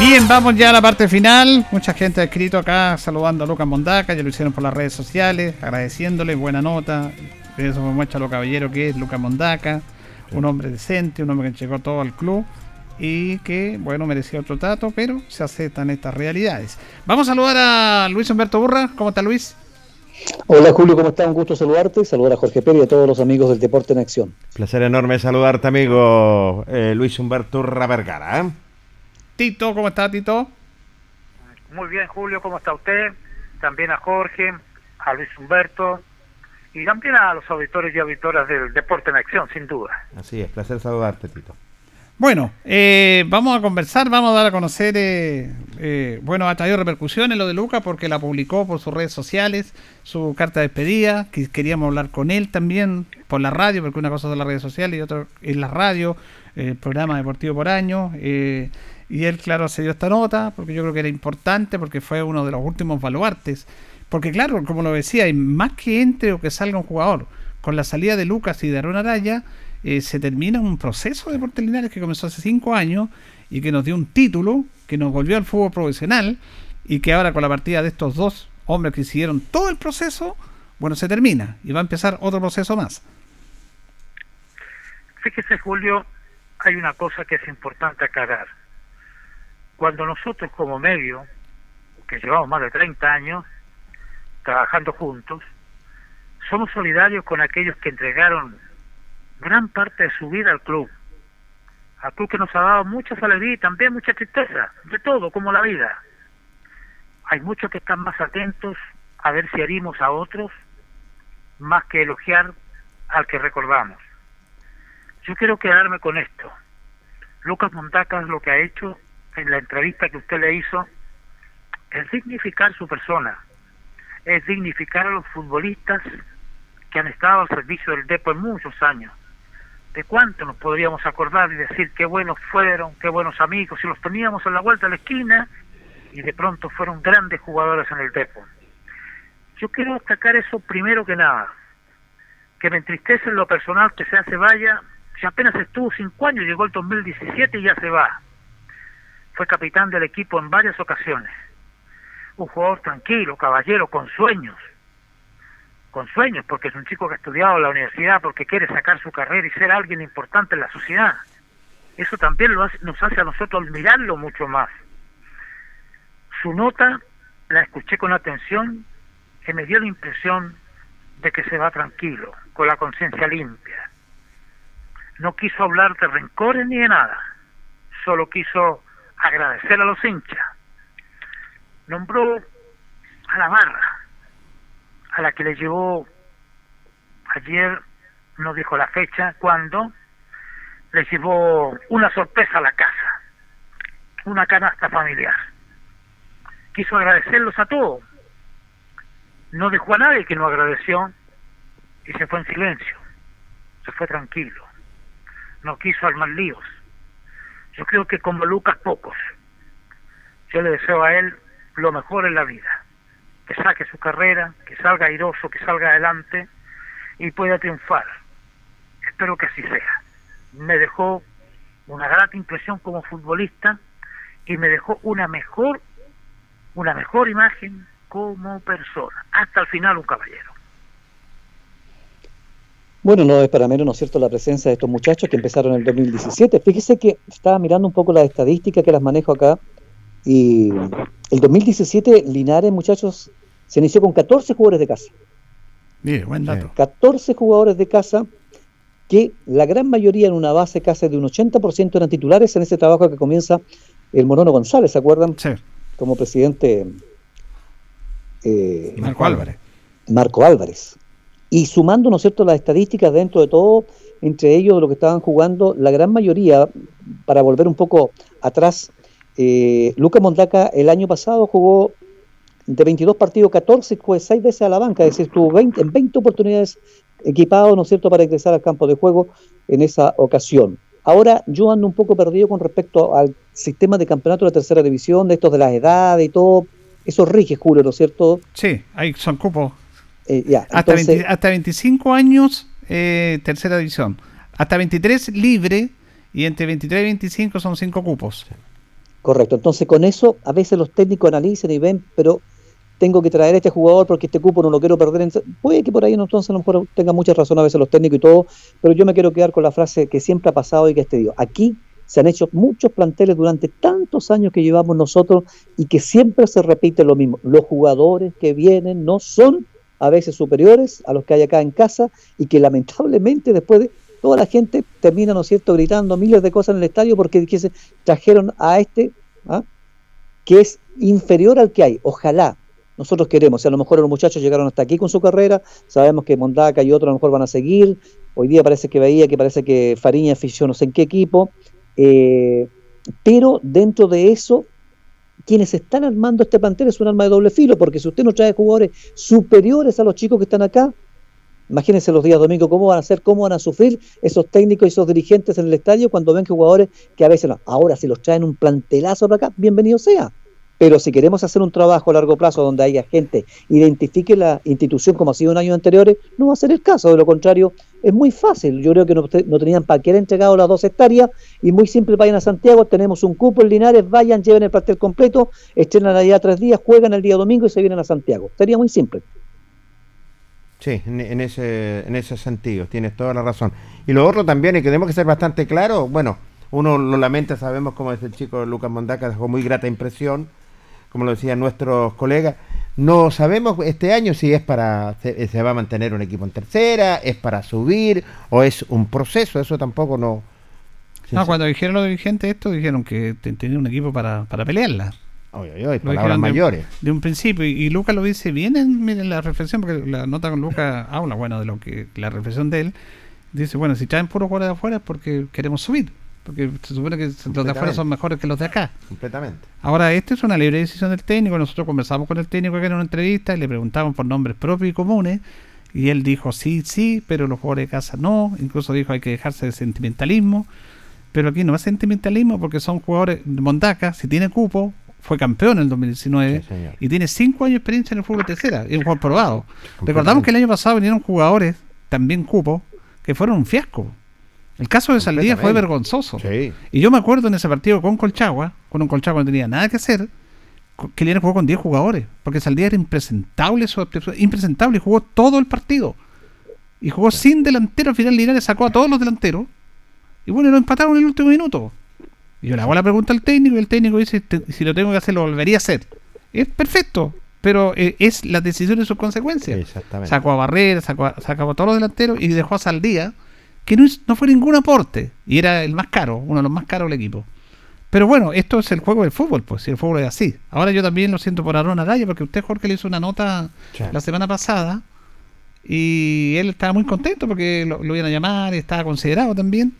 Bien, vamos ya a la parte final. Mucha gente ha escrito acá saludando a Lucas Mondaca, ya lo hicieron por las redes sociales, agradeciéndole, buena nota. Eso muestra lo caballero que es Lucas Mondaca, un hombre decente, un hombre que llegó todo al club y que, bueno, merecía otro trato, pero se aceptan estas realidades. Vamos a saludar a Luis Humberto Burra. ¿Cómo está Luis? Hola Julio, ¿cómo estás? Un gusto saludarte, saludar a Jorge Pérez y a todos los amigos del Deporte en Acción. Placer enorme saludarte, amigo eh, Luis Humberto Urra Vergara. ¿eh? Tito, ¿cómo está Tito? Muy bien, Julio, ¿cómo está usted? También a Jorge, a Luis Humberto y también a los auditores y auditoras del Deporte en Acción, sin duda. Así es, placer saludarte, Tito. Bueno, eh, vamos a conversar, vamos a dar a conocer, eh, eh, bueno, ha traído repercusiones lo de Lucas porque la publicó por sus redes sociales, su carta de despedida, que queríamos hablar con él también por la radio, porque una cosa son las redes sociales y otra es la radio, el programa deportivo por año, eh, y él, claro, se dio esta nota, porque yo creo que era importante, porque fue uno de los últimos baluartes, porque claro, como lo decía, más que entre o que salga un jugador, con la salida de Lucas y de Aaron Araya, eh, se termina un proceso de Deportes Linares que comenzó hace cinco años y que nos dio un título, que nos volvió al fútbol profesional y que ahora con la partida de estos dos hombres que siguieron todo el proceso, bueno, se termina y va a empezar otro proceso más. Fíjese, Julio, hay una cosa que es importante aclarar. Cuando nosotros como medio, que llevamos más de 30 años trabajando juntos, somos solidarios con aquellos que entregaron gran parte de su vida al club. Al club que nos ha dado mucha alegría y también mucha tristeza, de todo, como la vida. Hay muchos que están más atentos a ver si herimos a otros, más que elogiar al que recordamos. Yo quiero quedarme con esto. Lucas Montacas lo que ha hecho en la entrevista que usted le hizo es dignificar su persona, es dignificar a los futbolistas que han estado al servicio del Depo en muchos años. ¿De cuánto nos podríamos acordar y decir qué buenos fueron, qué buenos amigos, si los teníamos en la vuelta de la esquina y de pronto fueron grandes jugadores en el Depo? Yo quiero destacar eso primero que nada, que me entristece en lo personal que se se vaya, si apenas estuvo cinco años, llegó el 2017 y ya se va. Fue capitán del equipo en varias ocasiones. Un jugador tranquilo, caballero, con sueños, con sueños, porque es un chico que ha estudiado en la universidad, porque quiere sacar su carrera y ser alguien importante en la sociedad. Eso también nos hace a nosotros admirarlo mucho más. Su nota la escuché con atención y me dio la impresión de que se va tranquilo, con la conciencia limpia. No quiso hablar de rencores ni de nada, solo quiso agradecer a los hinchas. Nombró a la barra, a la que le llevó ayer, no dijo la fecha, cuando le llevó una sorpresa a la casa, una canasta familiar. Quiso agradecerlos a todos. No dejó a nadie que no agradeció y se fue en silencio, se fue tranquilo, no quiso armar líos. Yo creo que como Lucas pocos, yo le deseo a él lo mejor en la vida que saque su carrera, que salga airoso, que salga adelante y pueda triunfar. Espero que así sea. Me dejó una grata impresión como futbolista y me dejó una mejor, una mejor imagen como persona. Hasta el final un caballero. Bueno, no es para menos, ¿no es cierto?, la presencia de estos muchachos que empezaron en el 2017. Fíjese que estaba mirando un poco las estadísticas que las manejo acá y el 2017 Linares, muchachos, se inició con 14 jugadores de casa. Mire, buen dato. 14 jugadores de casa que la gran mayoría en una base casi de un 80% eran titulares en ese trabajo que comienza el Monono González, ¿se acuerdan? Sí. Como presidente eh, Marco Álvarez. Marco Álvarez. Y sumando, ¿no cierto?, las estadísticas dentro de todo, entre ellos lo que estaban jugando, la gran mayoría, para volver un poco atrás, eh, Lucas Mondaca el año pasado jugó de 22 partidos, 14 fue 6 veces a la banca, es decir, estuvo 20, en 20 oportunidades equipado, ¿no es cierto?, para ingresar al campo de juego en esa ocasión. Ahora yo ando un poco perdido con respecto al sistema de campeonato de la tercera división, de estos de las edades y todo. Eso rige, Julio, ¿no es cierto? Sí, ahí son cupos. Eh, ya, Hasta, entonces- 20 hasta 25 años, eh, tercera división. Hasta 23 libre y entre 23 y 25 son 5 cupos. Correcto, entonces con eso a veces los técnicos analizan y ven, pero tengo que traer a este jugador porque este cupo no lo quiero perder. Puede que por ahí entonces a lo mejor tengan mucha razón a veces los técnicos y todo, pero yo me quiero quedar con la frase que siempre ha pasado y que este digo. Aquí se han hecho muchos planteles durante tantos años que llevamos nosotros y que siempre se repite lo mismo. Los jugadores que vienen no son a veces superiores a los que hay acá en casa y que lamentablemente después de toda la gente termina, ¿no es cierto?, gritando miles de cosas en el estadio porque dijese, trajeron a este ¿ah? que es inferior al que hay. Ojalá nosotros queremos. O sea, a lo mejor los muchachos llegaron hasta aquí con su carrera, sabemos que Mondaca y otros a lo mejor van a seguir. Hoy día parece que veía que parece que Fariña fichó no sé en qué equipo. eh, pero dentro de eso, quienes están armando este plantel es un arma de doble filo, porque si usted no trae jugadores superiores a los chicos que están acá, imagínense los días domingos cómo van a ser, cómo van a sufrir esos técnicos y esos dirigentes en el estadio cuando ven que jugadores que a veces ahora si los traen un plantelazo para acá, bienvenido sea. Pero si queremos hacer un trabajo a largo plazo donde haya gente, identifique la institución como ha sido en años anteriores, no va a ser el caso. De lo contrario, es muy fácil. Yo creo que no, tenían para qué entregado las dos hectáreas y muy simple, vayan a Santiago, tenemos un cupo en Linares, vayan, lleven el pastel completo, estrenan allá tres días, juegan el día domingo y se vienen a Santiago. Sería muy simple. Sí, en, ese, en ese sentido, tienes toda la razón. Y lo otro también, y que tenemos que ser bastante claros, bueno, uno lo lamenta, sabemos como es el chico Lucas Mondaca, dejó muy grata impresión, como lo decían nuestros colegas. No sabemos este año si es para, se, se va a mantener un equipo en tercera, es para subir o es un proceso, eso tampoco no... No, cuando dijeron los dirigentes esto, dijeron que te- tenían un equipo para, para pelearla. Oye, oye, palabras dijeron de- mayores. De, un principio. Y, y Lucas lo dice bien en, miren la reflexión, porque la nota con Lucas habla, bueno, de lo que la reflexión de él. Dice, bueno, si traen puros jugadores de afuera es porque queremos subir. Porque se supone que los de afuera son mejores que los de acá. Completamente. Ahora, esto es una libre decisión del técnico. Nosotros conversamos con el técnico acá en una entrevista y le preguntamos por nombres propios y comunes. Y él dijo sí, sí, pero los jugadores de casa no. Incluso dijo hay que dejarse de sentimentalismo. Pero aquí no es sentimentalismo porque son jugadores. Mondaca, si tiene cupo, fue campeón en el 2019 y tiene cinco años de experiencia en el fútbol tercera. Es un jugador probado. Recordamos que el año pasado vinieron jugadores, también cupo, que fueron un fiasco. El caso de Saldía fue vergonzoso. Y yo me acuerdo en ese partido con Colchagua, con un Colchagua que no tenía nada que hacer, que Linares jugó con 10 jugadores, porque Saldía era impresentable, su impresentable, y jugó todo el partido. Y jugó sin delantero, al final Linares sacó a todos los delanteros, y bueno, lo empataron en el último minuto. Y yo le hago la pregunta al técnico, y el técnico dice, "Te- si lo tengo que hacer, lo volvería a hacer. Es perfecto, pero eh, es la decisión y sus consecuencias. Exactamente. Sacó a Barrera, sacó a, sacó a todos los delanteros y dejó a Saldía, que no, no fue ningún aporte. Y era el más caro, uno de los más caros del equipo. Pero bueno, esto es el juego del fútbol, pues, si el fútbol es así. Ahora yo también lo siento por Aaron Araya, porque usted, Jorge, le hizo una nota Sí. la semana pasada y él estaba muy contento porque lo, lo iban a llamar y estaba considerado también.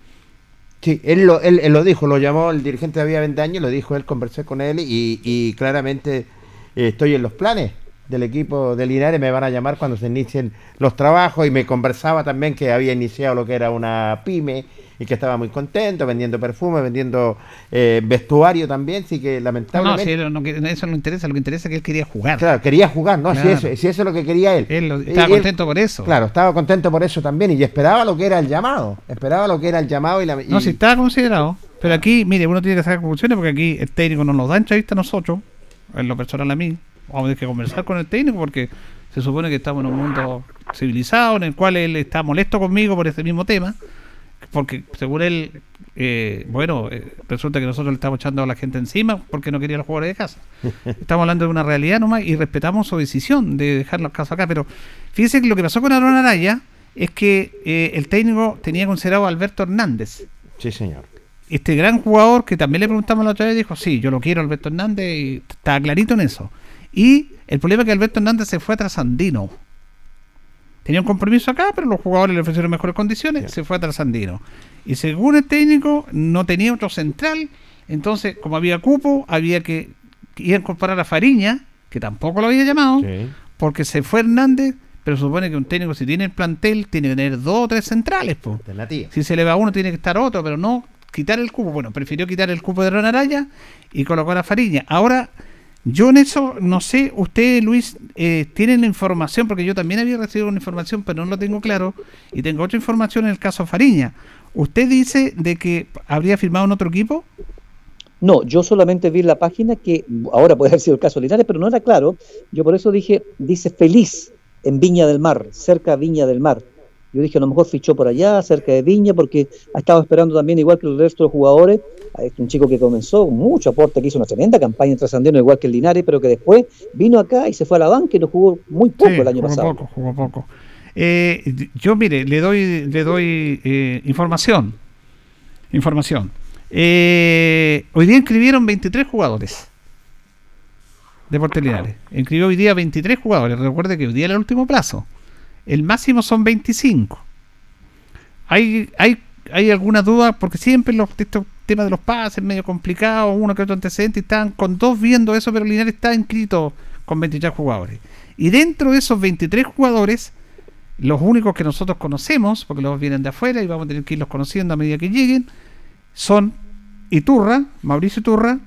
Sí, él lo, él, él lo dijo, lo llamó el dirigente de Vía Vendaño, lo dijo él, conversé con él y, y claramente eh, estoy en los planes del equipo de Linares, me van a llamar cuando se inicien los trabajos y me conversaba también que había iniciado lo que era una pyme y que estaba muy contento vendiendo perfume, vendiendo eh, vestuario también, sí que No, lamentablemente... si él no eso no interesa, lo que interesa es que él quería jugar. Claro, quería jugar, ¿no? Si, eso, si eso es lo que quería él. Estaba él- contento por eso. Claro, estaba contento por eso también y esperaba lo que era el llamado. Esperaba lo que era el llamado y la... No, si estaba considerado. Pero aquí, mire, uno tiene que sacar conclusiones porque aquí el técnico no nos da entrevista a nosotros, en lo personal a mí. Vamos a tener que conversar con el técnico porque se supone que estamos en un mundo civilizado en el cual él está molesto conmigo por ese mismo tema. Porque según él, eh, bueno, eh, resulta que nosotros le estamos echando a la gente encima porque no quería los jugadores de casa. Estamos hablando de una realidad nomás y respetamos su decisión de dejar los casos acá. Pero fíjese que lo que pasó con Aaron Araya es que eh, el técnico tenía considerado a Alberto Hernández Sí, señor. este gran jugador que también le preguntamos la otra vez, dijo, sí, yo lo quiero Alberto Hernández y estaba clarito en eso. Y el problema es que Alberto Hernández se fue a Trasandino. Tenía un compromiso acá, pero los jugadores le ofrecieron mejores condiciones, se fue a Trasandino. Y según el técnico, no tenía otro central, entonces, como había cupo, había que ir a incorporar a Fariña, que tampoco lo había llamado, porque se fue Hernández, pero supone que un técnico, si tiene el plantel, tiene que tener dos o tres centrales, pues. Alternativa. Si se le va uno, tiene que estar otro, pero no quitar el cupo. Bueno, prefirió quitar el cupo de Ron Araya y colocar a Fariña. Ahora, yo en eso, no sé, usted, Luis, eh, tiene la información, porque yo también había recibido una información, pero no lo tengo claro, y tengo otra información en el caso Fariña. ¿Usted dice de que habría firmado en otro equipo? No, yo solamente vi la página que ahora puede haber sido el caso Linares, pero no era claro. Yo por eso dije, dice feliz en Viña del Mar, cerca de Viña del Mar. Yo dije, a lo mejor fichó por allá, cerca de Viña, porque ha estado esperando también, igual que el resto de los jugadores. Es un chico que comenzó con mucho aporte, que hizo una tremenda campaña en Trasandino, igual que el Linares, pero que después vino acá y se fue a la banca y no jugó muy poco Sí, el año jugó pasado. poco, jugó poco. Eh, yo, mire, le doy, le doy eh, información. Información. Eh, hoy día inscribieron 23 jugadores. Deportes Linares. Inscribió hoy día 23 jugadores. Recuerde que hoy día era el último plazo. El máximo son 25. Hay, hay, hay algunas dudas porque siempre los estos temas de los pases medio complicados, uno que otro antecedente, están con dos viendo eso, pero Linares está inscrito con 23 jugadores. Y dentro de esos 23 jugadores, los únicos que nosotros conocemos, porque los vienen de afuera y vamos a tener que irlos conociendo a medida que lleguen, son Iturra, Mauricio Iturra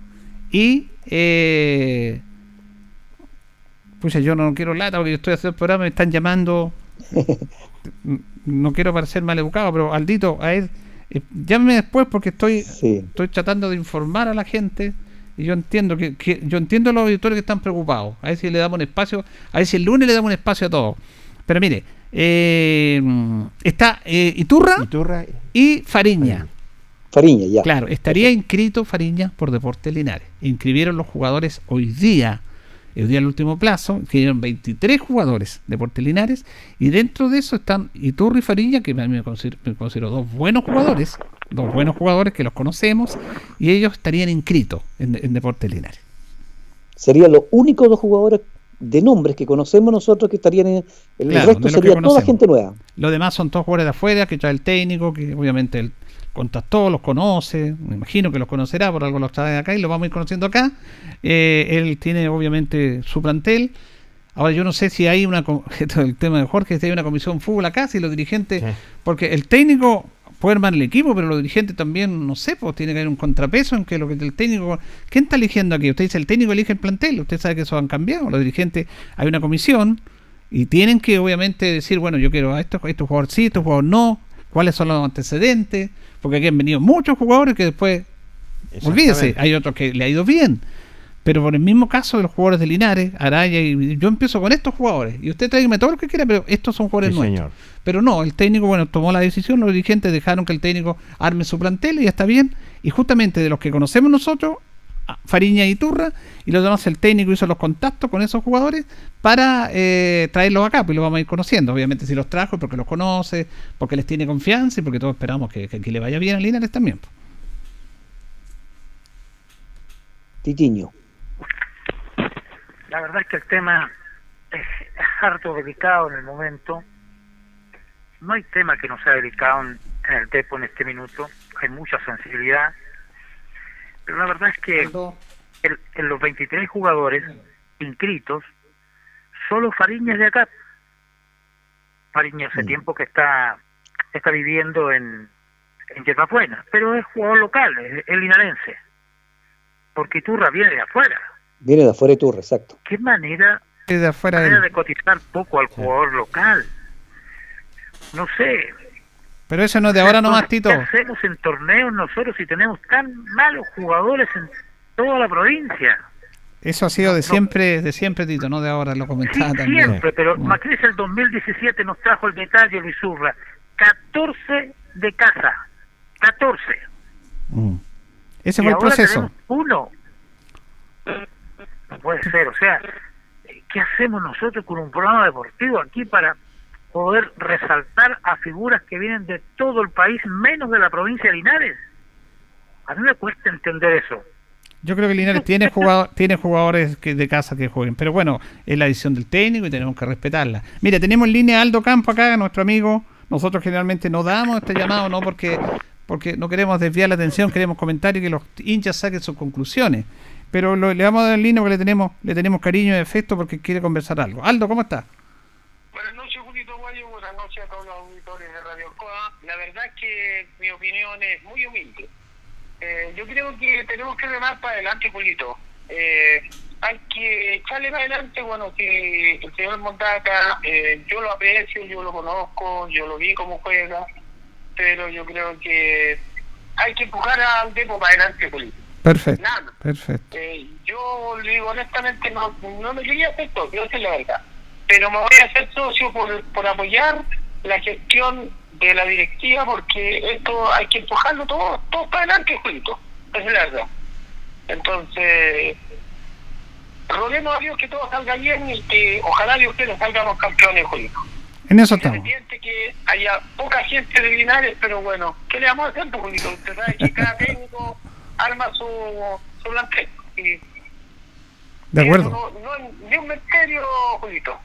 y eh, Pucha, yo no quiero lata porque yo estoy haciendo el programa, me están llamando. no quiero parecer mal educado, pero Aldito, a él, eh, llámeme después porque estoy, estoy tratando de informar a la gente y yo entiendo que, que- yo entiendo a los auditores que están preocupados. A ver si le damos un espacio, a ver si el lunes le damos un espacio a todos. Pero mire, eh, está eh, Iturra, y Fariña. Fariña, ya. Claro, estaría inscrito Fariña por Deportes Linares. Inscribieron los jugadores hoy día, hoy día el último plazo, inscribieron 23 jugadores de Deportes Linares y dentro de eso están Iturri y Fariña, que a mí me considero, me considero dos buenos jugadores, dos buenos jugadores que los conocemos y ellos estarían inscritos en, en Deportes Linares. Serían los únicos dos jugadores de nombres que conocemos nosotros que estarían en el Claro, resto sería toda gente nueva. Los demás son todos jugadores de afuera, que trae el técnico, que obviamente él contactó, los conoce, me imagino que los conocerá, por algo los trae acá y los vamos a ir conociendo acá. Eh, él tiene obviamente su plantel. Ahora yo no sé si hay una, co- esto es el tema de Jorge, si hay una comisión fútbol acá, si los dirigentes, porque el técnico puede armar el equipo, pero los dirigentes también, no sé, pues tiene que haber un contrapeso en que lo que el técnico, ¿quién está eligiendo aquí? Usted dice el técnico elige el plantel, usted sabe que eso han cambiado, los dirigentes, hay una comisión y tienen que obviamente decir, bueno, yo quiero a estos, a estos jugadores sí, estos jugadores no, cuáles son los antecedentes, porque aquí han venido muchos jugadores que después, olvídese, hay otros que le ha ido bien. Pero por el mismo caso de los jugadores de Linares, Araya, y yo empiezo con estos jugadores. Y usted tráigame todo lo que quiera, pero estos son jugadores Sí, nuestros. señor. Pero no, el técnico, bueno, tomó la decisión, los dirigentes dejaron que el técnico arme su plantel y ya está bien. Y justamente de los que conocemos nosotros, Fariña y Turra, y los demás el técnico hizo los contactos con esos jugadores para eh, traerlos acá, pues los vamos a ir conociendo. Obviamente si los trajo es porque los conoce, porque les tiene confianza y porque todos esperamos que, que, que le vaya bien a Linares también. pues. Titiño. La verdad es que el tema es, es harto delicado en el momento. No hay tema que no sea delicado en, en el Depo en este minuto. Hay mucha sensibilidad. Pero la verdad es que el- en los 23 jugadores inscritos, solo Fariña es de acá. Fariña hace tiempo que está está viviendo en, en Yerbabuena, pero es jugador local, es, es linarense. Porque Turra viene de afuera. Viene de afuera de Turra, exacto. ¿Qué manera, de afuera manera de cotizar poco al jugador local? No sé. Pero eso no es de ahora nomás, Tito. ¿Qué hacemos en torneos nosotros si tenemos tan malos jugadores en toda la provincia? Eso ha sido de siempre, de siempre, Tito, no de ahora, lo comentaba también. Siempre, pero Macris el 2017 nos trajo el detalle, Luis Urra. 14 de casa. 14. Mm. Ese Y fue el ahora proceso. tenemos uno. No puede ser, o sea, ¿qué hacemos nosotros con un programa deportivo aquí para poder resaltar a figuras que vienen de todo el país, menos de la provincia de Linares? A mí me cuesta entender eso. Yo creo que Linares tiene, jugador, tiene jugadores que, de casa que jueguen, pero bueno, es la decisión del técnico y tenemos que respetarla. Mira, tenemos en línea a Aldo Campo acá, nuestro amigo. Nosotros generalmente no damos este llamado, no porque porque no queremos desviar la atención, queremos comentar y que los hinchas saquen sus conclusiones. Pero lo- le vamos a dar en línea porque le tenemos, le tenemos cariño y afecto porque quiere conversar algo. Aldo, ¿cómo está? Buenas noches, Julito Guayo. Buenas noches a todos los auditores de Radio Coa. La verdad es que mi opinión es muy humilde. Eh, yo creo que tenemos que remar para adelante, Julito. Eh, hay que echarle para adelante, bueno, que el señor Montaca, eh, yo lo aprecio, yo lo conozco, yo lo vi cómo juega, pero yo creo que hay que empujar al Depo para adelante, Julito. Perfecto. Nada. Perfecto. Eh, yo le digo honestamente, no, no me quería hacer socio, esa es la verdad. Pero me voy a hacer socio por, por apoyar la gestión de la directiva, porque esto hay que empujarlo todo, todo para adelante, Julito. Esa es verdad. Entonces, roguemos a Dios que todo salga bien y que ojalá Dios que nos salgamos campeones, Julito. En eso estamos. Que haya poca gente de Linares, pero bueno, ¿qué le vamos a hacer, pues, Julito? Usted sabe que cada técnico arma su, su plantel. Y De acuerdo. No, no, ni un misterio, Julito.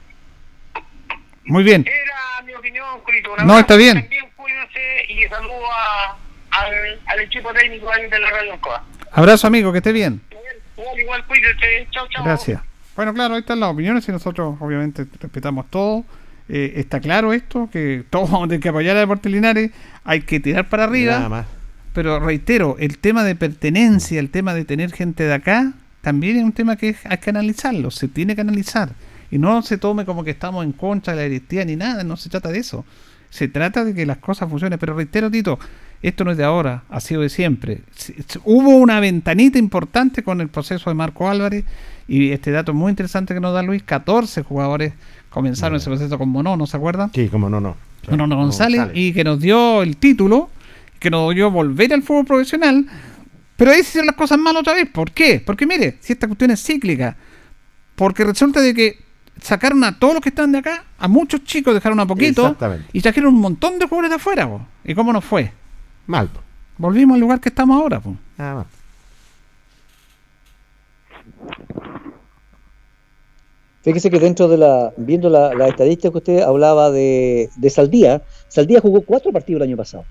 Muy bien. Era mi opinión, Julito. Un No, está bien. También cuídense y saludo a, al, al equipo técnico ahí de la Radio Ancoa. Abrazo, amigo, que esté bien. Igual, igual, cuídense. Chao, chao. Gracias. Bueno, claro, ahí están las opiniones y nosotros obviamente respetamos todo. Eh, está claro esto, que todos vamos a tener que apoyar a Deportes Linares, hay que tirar para arriba. Nada más. Pero reitero, el tema de pertenencia, el tema de tener gente de acá, también es un tema que hay que analizarlo, se tiene que analizar. Y no se tome como que estamos en contra de la directiva ni nada, no se trata de eso. Se trata de que las cosas funcionen. Pero reitero, Tito, esto no es de ahora, ha sido de siempre. Hubo una ventanita importante con el proceso de Marco Álvarez y este dato muy interesante que nos da Luis, 14 jugadores comenzaron ese proceso con Monono, ¿se acuerdan? Sí, como no, no. Monono Como González, González. y que nos dio el título, que nos dio volver al fútbol profesional, pero ahí se hicieron las cosas mal otra vez. ¿Por qué? Porque mire, si esta cuestión es cíclica, porque resulta de que sacaron a todos los que están de acá, a muchos chicos dejaron a poquito, y trajeron un montón de jugadores de afuera. po. ¿Y cómo nos fue? Mal. po. Volvimos al lugar que estamos ahora. po. Nada más. Fíjese que dentro de la, viendo la, la estadística que usted hablaba de, de Saldía, Saldía jugó cuatro partidos el año pasado.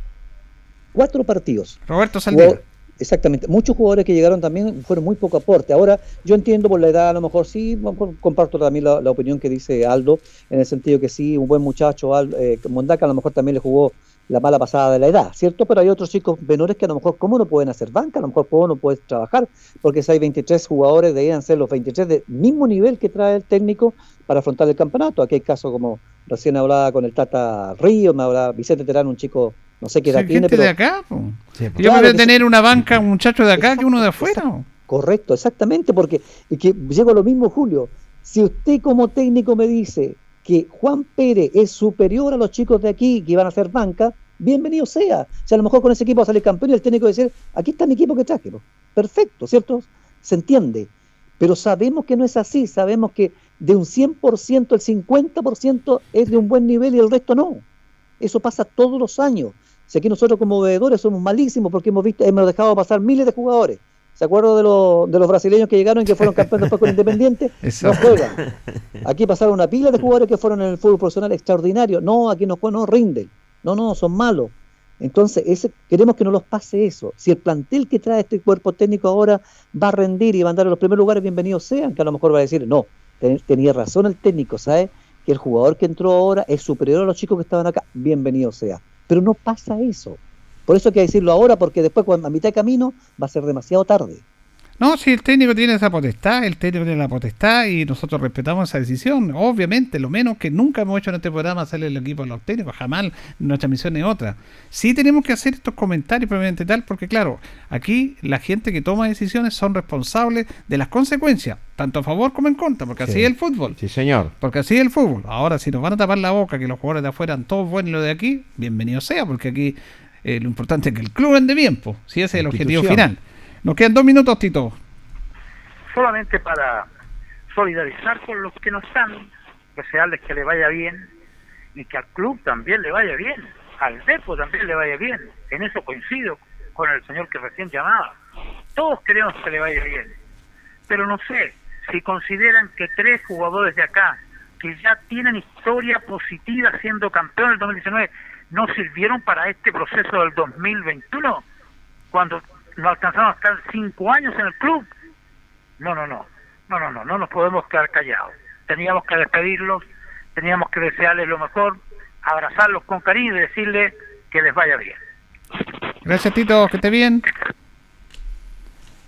Cuatro partidos. Roberto Saldía. Jugó- exactamente. Muchos jugadores que llegaron también fueron muy poco aporte. Ahora, yo entiendo por la edad, a lo mejor sí, mejor comparto también la, opinión que dice Aldo, en el sentido que sí, un buen muchacho, Al- eh, Mondaca a lo mejor también le jugó la mala pasada de la edad, ¿cierto? Pero hay otros chicos menores que a lo mejor, ¿cómo no pueden hacer banca? A lo mejor, ¿cómo no puedes trabajar? Porque si hay 23 jugadores, deberían ser los 23 del mismo nivel que trae el técnico para afrontar el campeonato. Aquí hay casos como recién hablaba con el Tata Río, me hablaba Vicente Terán, un chico, no sé qué edad Sí, tiene, gente pero de acá. po. pues, Yo claro prefiero que tener una banca, un muchacho de acá que uno de afuera. Correcto, exactamente, porque y que llego a lo mismo, Julio. Si usted como técnico me dice que Juan Pérez es superior a los chicos de aquí que van a hacer banca, bienvenido sea. Si a lo mejor con ese equipo va a salir campeón y el técnico va a decir, aquí está mi equipo que traje. Perfecto, ¿cierto? Se entiende. Pero sabemos que no es así, sabemos que de un 100% el 50% es de un buen nivel y el resto no. Eso pasa todos los años. Si aquí nosotros como veedores somos malísimos porque hemos visto, hemos dejado pasar miles de jugadores. ¿Se acuerdan de, los- de los brasileños que llegaron y que fueron campeones después con Independiente? No juegan. Aquí pasaron una pila de jugadores que fueron en el fútbol profesional extraordinario. No, aquí no juegan, no rinden. No, no, son malos. Entonces, ese, queremos que no los pase eso. Si el plantel que trae este cuerpo técnico ahora va a rendir y va a andar en los primeros lugares, bienvenidos sean, que a lo mejor va a decir, no, ten- tenía razón el técnico, ¿sabe? Que el jugador que entró ahora es superior a los chicos que estaban acá, bienvenido sea. Pero no pasa eso. Por eso hay que decirlo ahora, porque después, cuando a mitad de camino, va a ser demasiado tarde. No, si el técnico tiene esa potestad, el técnico tiene la potestad y nosotros respetamos esa decisión. Obviamente, lo menos que nunca hemos hecho en este programa hacerle el equipo a los técnicos, jamás nuestra misión es otra. Sí tenemos que hacer estos comentarios probablemente tal, porque claro, aquí la gente que toma decisiones son responsables de las consecuencias, tanto a favor como en contra, porque así Sí. es el fútbol. Sí, señor. Porque así es el fútbol. Ahora, si nos van a tapar la boca que los jugadores de afuera eran todos buenos y los de aquí, bienvenido sea, porque aquí eh, lo importante es que el club ande bien, pues, si ese es el objetivo final. Nos quedan dos minutos, Tito. solamente para solidarizar con los que no están, desearles que le vaya bien y que al club también le vaya bien, al Depo también le vaya bien. En eso coincido con el señor que recién llamaba. Todos queremos que le vaya bien, pero no sé si consideran que tres jugadores de acá que ya tienen historia positiva siendo campeón del 2019 no sirvieron para este proceso del 2021 cuando no alcanzaron a estar cinco años en el club no, no, no, no, no, no, no nos podemos quedar callados. Teníamos que despedirlos, teníamos que desearles lo mejor, abrazarlos con cariño y decirles que les vaya bien. Gracias, Tito, que esté bien.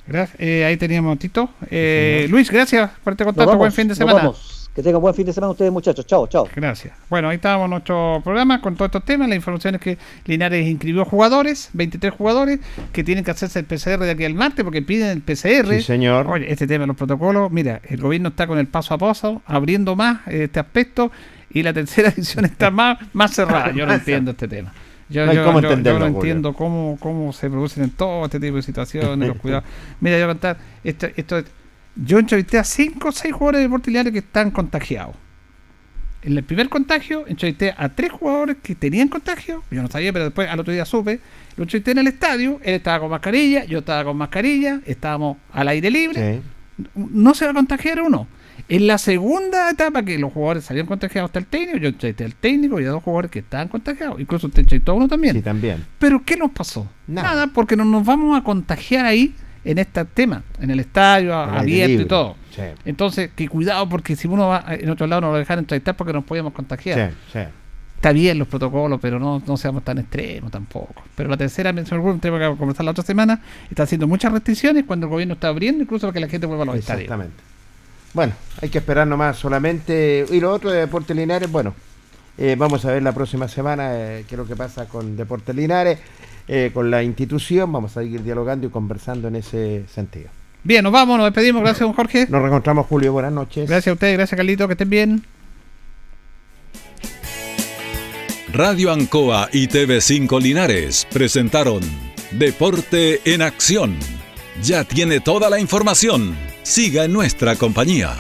Gracias. Eh, ahí teníamos Tito. Eh, Luis, gracias por este contacto. vamos, Buen fin de nos semana. Que tengan buen fin de semana ustedes, muchachos. Chao, chao. Gracias. Bueno, ahí estábamos nuestro programa con todos estos temas. La información es que Linares inscribió jugadores, 23 jugadores, que tienen que hacerse el PCR de aquí al martes porque piden el PCR. Sí, señor. Oye, este tema de los protocolos, mira, el gobierno está con el paso a paso, abriendo más eh, este aspecto y la tercera edición está más, más cerrada. Yo no entiendo este tema. Yo, No yo- cómo yo- yo entenderlo, no entiendo cómo, cómo se producen en todo este tipo de situaciones, los cuidados. Mira, yo voy a contar, esto, esto, yo entrevisté a 5 o 6 jugadores de Deportes Linares que están contagiados. En el primer contagio, entrevisté a tres jugadores que tenían contagio. Yo no sabía, pero después al otro día supe. Lo entrevisté en el estadio. Él estaba con mascarilla, yo estaba con mascarilla. Estábamos al aire libre. no se va a contagiar uno. En la segunda etapa, que los jugadores salieron contagiados hasta el técnico, yo entrevisté al técnico y a dos jugadores que estaban contagiados. Incluso usted entrevistó a uno también. Sí, también. Pero ¿qué nos pasó? Nada. porque no nos vamos a contagiar ahí en este tema, en el estadio, aire abierto y libre. todo. Sí. Entonces, que cuidado porque si uno va en otro lado no lo dejan entrevistar porque nos podíamos contagiar. Sí, sí. Está bien los protocolos, pero no, no seamos tan extremos tampoco. Pero la tercera mención un tema que vamos a conversar la otra semana, está haciendo muchas restricciones cuando el gobierno está abriendo, incluso para que la gente vuelva a los estadios. Exactamente. Bueno, hay que esperar nomás solamente. Y lo otro de Deportes Linares, bueno, eh, vamos a ver la próxima semana eh, qué es lo que pasa con Deportes Linares, eh, con la institución. Vamos a seguir dialogando y conversando en ese sentido. Bien, nos vamos, nos despedimos. Gracias, don Jorge. Nos reencontramos, Julio. Buenas noches. Gracias a ustedes, gracias, Carlito, que estén bien. Radio Ancoa y TV5 Linares presentaron Deporte en Acción. Ya tiene toda la información. Siga en nuestra compañía.